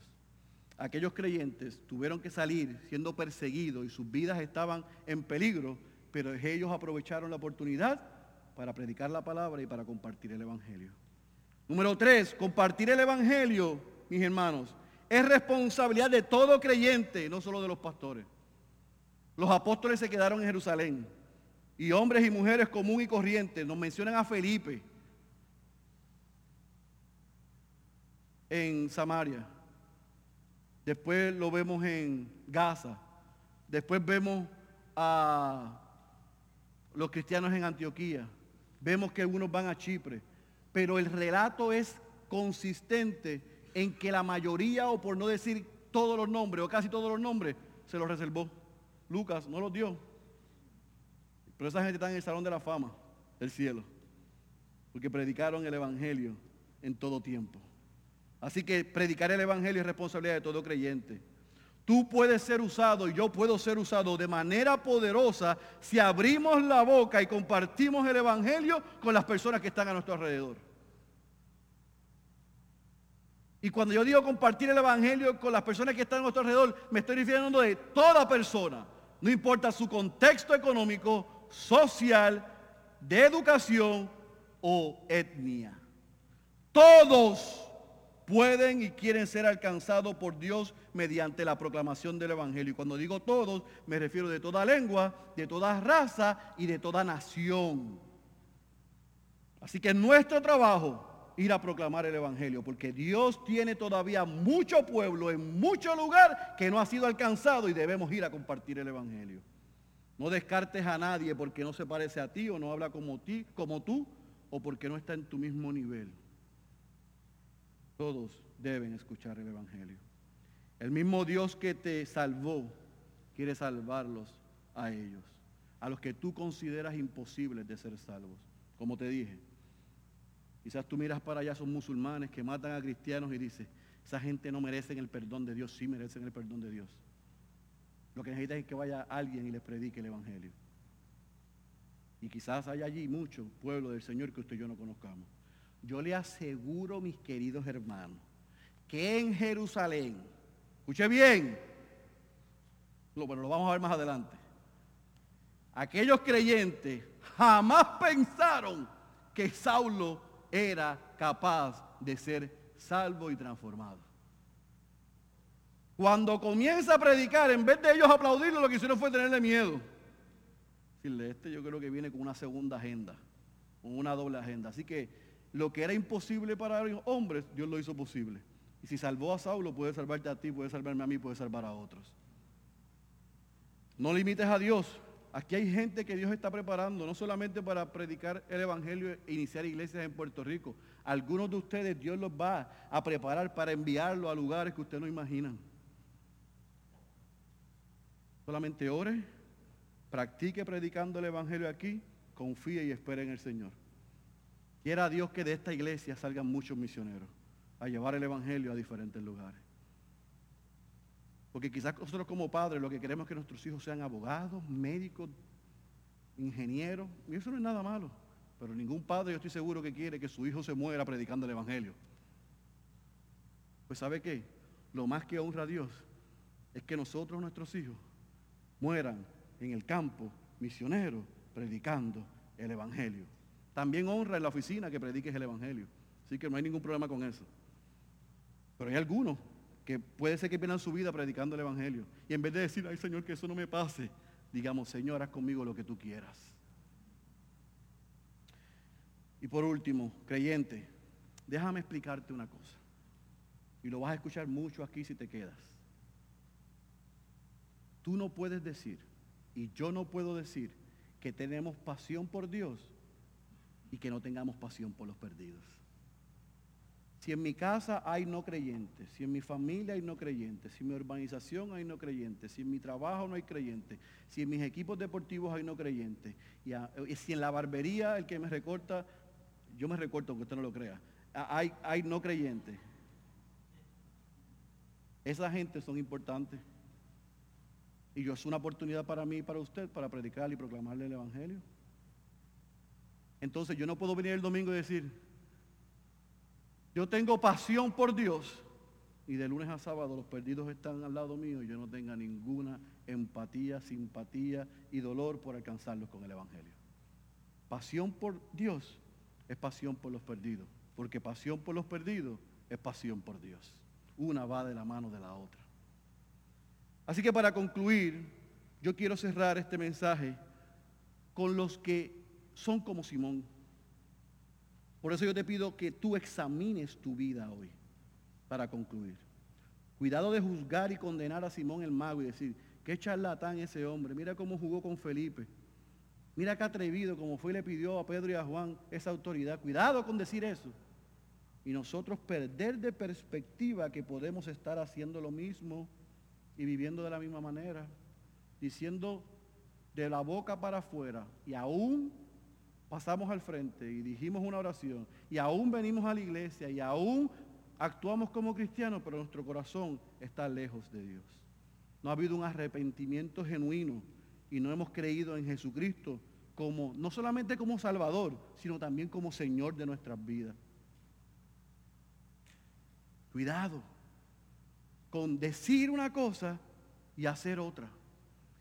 Aquellos creyentes tuvieron que salir siendo perseguidos y sus vidas estaban en peligro, pero ellos aprovecharon la oportunidad para predicar la palabra y para compartir el Evangelio. Número tres, compartir el Evangelio, mis hermanos, es responsabilidad de todo creyente, no solo de los pastores. Los apóstoles se quedaron en Jerusalén. Y hombres y mujeres común y corrientes, nos mencionan a Felipe en Samaria. Después lo vemos en Gaza. Después vemos a los cristianos en Antioquía. Vemos que algunos van a Chipre. Pero el relato es consistente en que la mayoría, o por no decir todos los nombres, o casi todos los nombres, se los reservó. Lucas no los dio. Pero esa gente está en el salón de la fama del cielo. Porque predicaron el Evangelio en todo tiempo. Así que predicar el Evangelio es responsabilidad de todo creyente. Tú puedes ser usado y yo puedo ser usado de manera poderosa si abrimos la boca y compartimos el Evangelio con las personas que están a nuestro alrededor. Y cuando yo digo compartir el Evangelio con las personas que están a nuestro alrededor, me estoy refiriendo de toda persona, no importa su contexto económico, social, de educación o etnia. Todos pueden y quieren ser alcanzados por Dios mediante la proclamación del Evangelio. Y cuando digo todos, me refiero de toda lengua, de toda raza y de toda nación. Así que nuestro trabajo ir a proclamar el Evangelio, porque Dios tiene todavía mucho pueblo en mucho lugar que no ha sido alcanzado y debemos ir a compartir el Evangelio. No descartes a nadie porque no se parece a ti o no habla como, ti, como tú o porque no está en tu mismo nivel. Todos deben escuchar el Evangelio. El mismo Dios que te salvó quiere salvarlos a ellos, a los que tú consideras imposibles de ser salvos. Como te dije, Quizás tú miras para allá, son musulmanes que matan a cristianos y dices, esa gente no merece el perdón de Dios, sí merecen el perdón de Dios. Lo que necesitas es que vaya alguien y les predique el Evangelio. Y quizás haya allí mucho pueblo del Señor que usted y yo no conozcamos. Yo le aseguro, mis queridos hermanos, que en Jerusalén, escuche bien, bueno, lo vamos a ver más adelante, aquellos creyentes jamás pensaron que Saulo era capaz de ser salvo y transformado. Cuando comienza a predicar, en vez de ellos aplaudirlo, lo que hicieron fue tenerle miedo. Decirle, este yo creo que viene con una segunda agenda, con una doble agenda. Así que lo que era imposible para los hombres, Dios lo hizo posible. Y si salvó a Saulo, puede salvarte a ti, puede salvarme a mí, puede salvar a otros. No limites a Dios Aquí hay gente que Dios está preparando, no solamente para predicar el Evangelio e iniciar iglesias en Puerto Rico. Algunos de ustedes Dios los va a preparar para enviarlo a lugares que ustedes no imaginan. Solamente ore, practique predicando el Evangelio aquí, confíe y espere en el Señor. Quiera Dios que de esta iglesia salgan muchos misioneros a llevar el Evangelio a diferentes lugares. Porque quizás nosotros como padres lo que queremos es que nuestros hijos sean abogados, médicos, ingenieros. Y eso no es nada malo. Pero ningún padre yo estoy seguro que quiere que su hijo se muera predicando el Evangelio. Pues ¿sabe qué? Lo más que honra a Dios es que nosotros, nuestros hijos, mueran en el campo, misioneros, predicando el Evangelio. También honra en la oficina que prediques el Evangelio. Así que no hay ningún problema con eso. Pero hay algunos que puede ser que pierdan su vida predicando el Evangelio. Y en vez de decir, ay Señor, que eso no me pase, digamos, Señor, haz conmigo lo que tú quieras. Y por último, creyente, déjame explicarte una cosa. Y lo vas a escuchar mucho aquí si te quedas. Tú no puedes decir, y yo no puedo decir, que tenemos pasión por Dios y que no tengamos pasión por los perdidos. Si en mi casa hay no creyentes, si en mi familia hay no creyentes, si en mi urbanización hay no creyentes, si en mi trabajo no hay creyentes, si en mis equipos deportivos hay no creyentes, y, si en la barbería el que me recorta, yo me recorto aunque usted no lo crea, hay, hay no creyentes. Esa gente son importantes. Y yo es una oportunidad para mí y para usted para predicar y proclamarle el Evangelio. Entonces yo no puedo venir el domingo y decir, yo tengo pasión por Dios y de lunes a sábado los perdidos están al lado mío y yo no tenga ninguna empatía, simpatía y dolor por alcanzarlos con el Evangelio. Pasión por Dios es pasión por los perdidos, porque pasión por los perdidos es pasión por Dios. Una va de la mano de la otra. Así que para concluir, yo quiero cerrar este mensaje con los que son como Simón. Por eso yo te pido que tú examines tu vida hoy para concluir. Cuidado de juzgar y condenar a Simón el mago y decir, qué charlatán ese hombre, mira cómo jugó con Felipe. Mira qué atrevido, como fue y le pidió a Pedro y a Juan esa autoridad. Cuidado con decir eso. Y nosotros perder de perspectiva que podemos estar haciendo lo mismo y viviendo de la misma manera. Diciendo de la boca para afuera y aún pasamos al frente y dijimos una oración y aún venimos a la iglesia y aún actuamos como cristianos, pero nuestro corazón está lejos de Dios. No ha habido un arrepentimiento genuino y no hemos creído en Jesucristo como no solamente como Salvador, sino también como Señor de nuestras vidas. Cuidado con decir una cosa y hacer otra.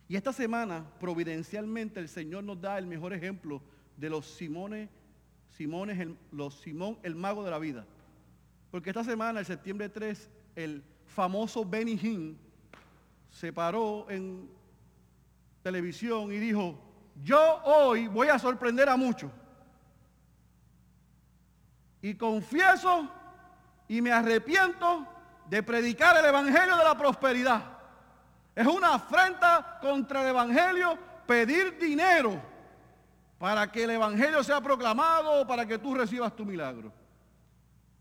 Y esta semana, providencialmente, el Señor nos da el mejor ejemplo de los Simones, Simones el, los Simón, el mago de la vida. Porque esta semana, el septiembre 3, el famoso Benny Hinn se paró en televisión y dijo, yo hoy voy a sorprender a muchos. Y confieso y me arrepiento de predicar el Evangelio de la prosperidad. Es una afrenta contra el Evangelio pedir dinero para que el Evangelio sea proclamado o para que tú recibas tu milagro.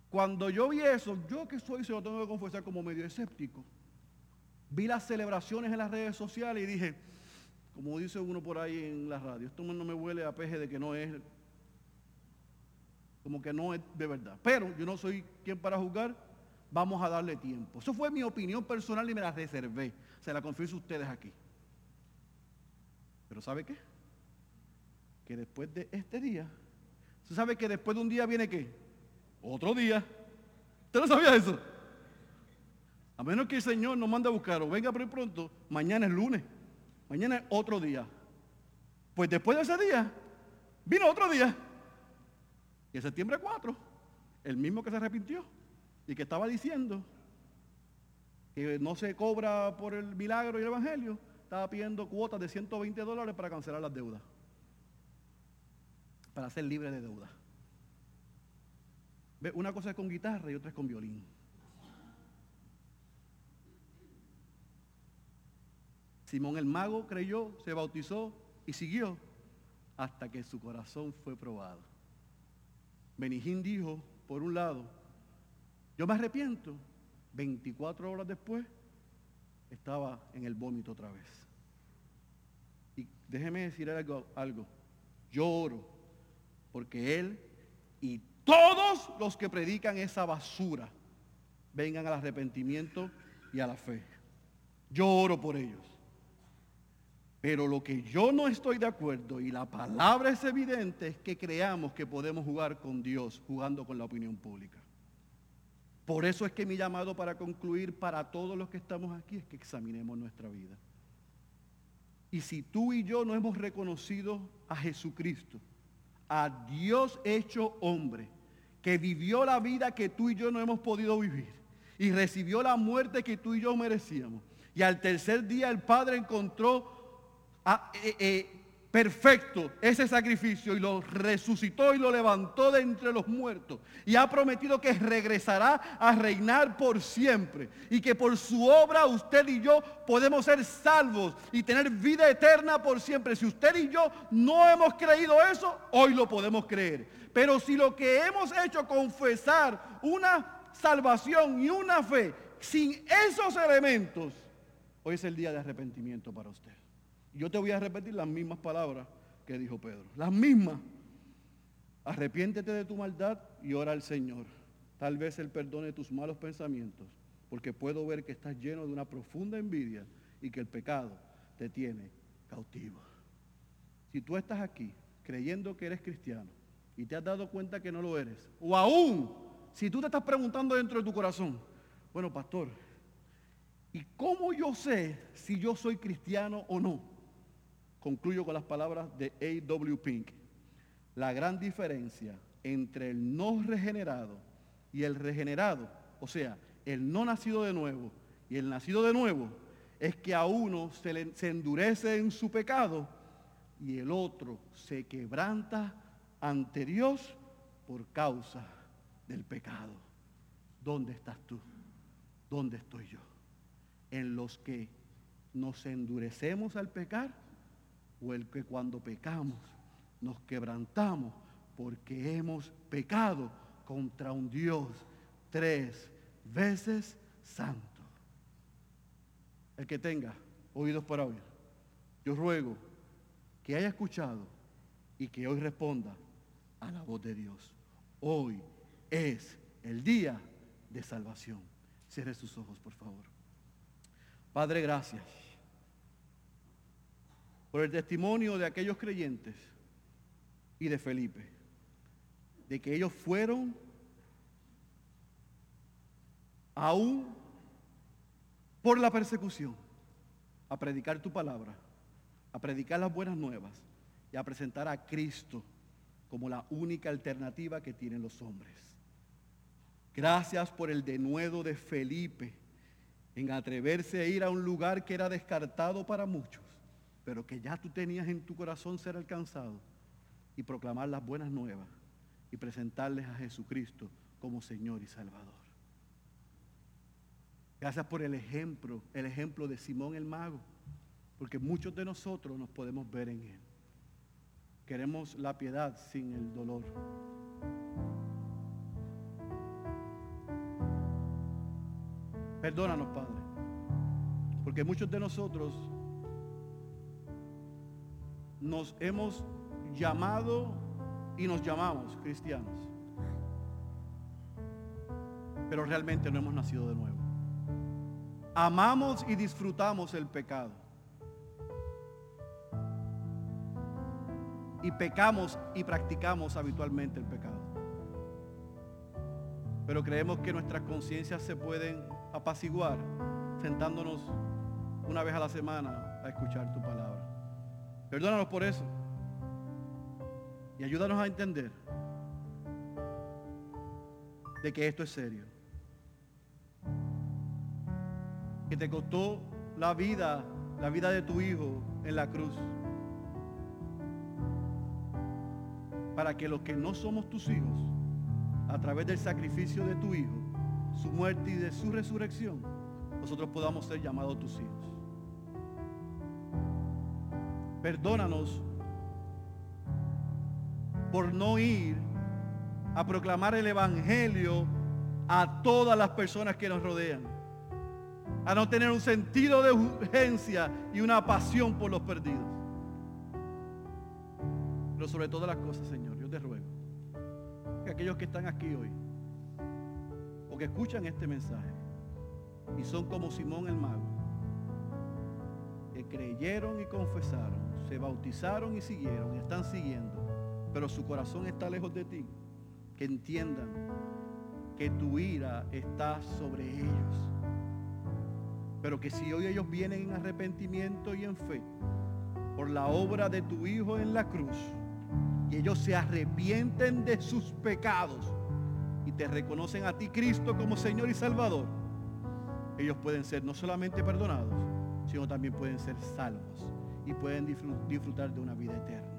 Cuando yo vi eso, yo que soy, se lo tengo que confesar como medio escéptico, vi las celebraciones en las redes sociales y dije, como dice uno por ahí en la radio, esto no me huele a peje de que no es, como que no es de verdad. Pero yo no soy quien para juzgar, vamos a darle tiempo. Eso fue mi opinión personal y me la reservé. Se la confieso a ustedes aquí. Pero ¿sabe qué? Que después de este día, ¿se sabe que después de un día viene qué? Otro día. ¿Usted no sabía eso? A menos que el Señor nos mande a buscar o venga por pronto, mañana es lunes. Mañana es otro día. Pues después de ese día, vino otro día. Y en septiembre 4, el mismo que se arrepintió y que estaba diciendo que no se cobra por el milagro y el evangelio, estaba pidiendo cuotas de 120 dólares para cancelar las deudas. Para ser libre de deuda. Una cosa es con guitarra y otra es con violín. Simón el mago creyó, se bautizó y siguió hasta que su corazón fue probado. Benijín dijo, por un lado, yo me arrepiento. 24 horas después estaba en el vómito otra vez. Y déjeme decir algo, algo. Yo oro porque Él y todos los que predican esa basura vengan al arrepentimiento y a la fe. Yo oro por ellos. Pero lo que yo no estoy de acuerdo, y la palabra es evidente, es que creamos que podemos jugar con Dios jugando con la opinión pública. Por eso es que mi llamado para concluir para todos los que estamos aquí es que examinemos nuestra vida. Y si tú y yo no hemos reconocido a Jesucristo, a Dios hecho hombre, que vivió la vida que tú y yo no hemos podido vivir y recibió la muerte que tú y yo merecíamos, y al tercer día el Padre encontró eh, eh, perfecto ese sacrificio y lo resucitó y lo levantó de entre los muertos. Y ha prometido que regresará a reinar por siempre. Y que por su obra usted y yo podemos ser salvos y tener vida eterna por siempre. Si usted y yo no hemos creído eso, hoy lo podemos creer. Pero si lo que hemos hecho confesar una salvación y una fe sin esos elementos, hoy es el día de arrepentimiento para usted. Yo te voy a repetir las mismas palabras que dijo Pedro. Las mismas. Arrepiéntete de tu maldad y ora al Señor. Tal vez Él perdone tus malos pensamientos, porque puedo ver que estás lleno de una profunda envidia y que el pecado te tiene cautivo. Si tú estás aquí creyendo que eres cristiano y te has dado cuenta que no lo eres, o aún si tú te estás preguntando dentro de tu corazón, bueno, pastor, ¿y cómo yo sé si yo soy cristiano o no? Concluyo con las palabras de A.W. Pink. La gran diferencia entre el no regenerado y el regenerado, o sea, el no nacido de nuevo y el nacido de nuevo, es que a uno se, se endurece en su pecado y el otro se quebranta ante Dios por causa del pecado. ¿Dónde estás tú? ¿Dónde estoy yo? En los que nos endurecemos al pecar o el que cuando pecamos nos quebrantamos porque hemos pecado contra un Dios tres veces santo. El que tenga oídos para oír, yo ruego que haya escuchado y que hoy responda a la voz de Dios. Hoy es el día de salvación. Cierre sus ojos, por favor. Padre, gracias por el testimonio de aquellos creyentes y de Felipe, de que ellos fueron aún por la persecución a predicar tu palabra, a predicar las buenas nuevas y a presentar a Cristo como la única alternativa que tienen los hombres. Gracias por el denuedo de Felipe en atreverse a ir a un lugar que era descartado para muchos, pero que ya tú tenías en tu corazón ser alcanzado y proclamar las buenas nuevas y presentarles a Jesucristo como Señor y Salvador. Gracias por el ejemplo, el ejemplo de Simón el mago, porque muchos de nosotros nos podemos ver en él. Queremos la piedad sin el dolor. Perdónanos, Padre, porque muchos de nosotros nos hemos llamado y nos llamamos cristianos, pero realmente no hemos nacido de nuevo. Amamos y disfrutamos el pecado. Y pecamos y practicamos habitualmente el pecado. Pero creemos que nuestras conciencias se pueden apaciguar sentándonos una vez a la semana a escuchar tu palabra. Perdónanos por eso. Y ayúdanos a entender de que esto es serio. Que te costó la vida, la vida de tu hijo en la cruz. Para que los que no somos tus hijos, a través del sacrificio de tu hijo, su muerte y de su resurrección, nosotros podamos ser llamados tus hijos. Perdónanos por no ir a proclamar el Evangelio a todas las personas que nos rodean. A no tener un sentido de urgencia y una pasión por los perdidos. Pero sobre todas las cosas, Señor, yo te ruego que aquellos que están aquí hoy o que escuchan este mensaje y son como Simón el mago, que creyeron y confesaron, se bautizaron y siguieron, y están siguiendo pero su corazón está lejos de ti, que entiendan que tu ira está sobre ellos. Pero que si hoy ellos vienen en arrepentimiento y en fe por la obra de tu Hijo en la cruz, y ellos se arrepienten de sus pecados y te reconocen a ti Cristo como Señor y Salvador, ellos pueden ser no solamente perdonados, sino también pueden ser salvos y pueden disfrutar de una vida eterna.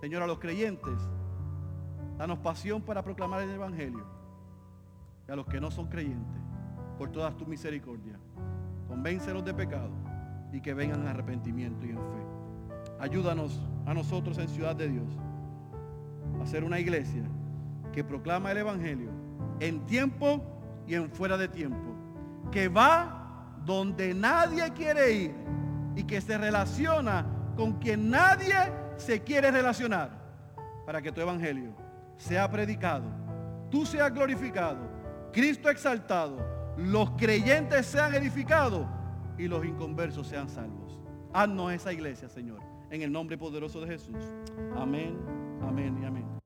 Señor, a los creyentes, danos pasión para proclamar el Evangelio. Y a los que no son creyentes, por todas tu misericordia, convéncelos de pecado y que vengan en arrepentimiento y en fe. Ayúdanos a nosotros en Ciudad de Dios a ser una iglesia que proclama el Evangelio en tiempo y en fuera de tiempo. Que va donde nadie quiere ir y que se relaciona con quien nadie se quiere relacionar para que tu evangelio sea predicado, tú seas glorificado, Cristo exaltado, los creyentes sean edificados y los inconversos sean salvos. Haznos esa iglesia, Señor, en el nombre poderoso de Jesús. Amén, amén y amén.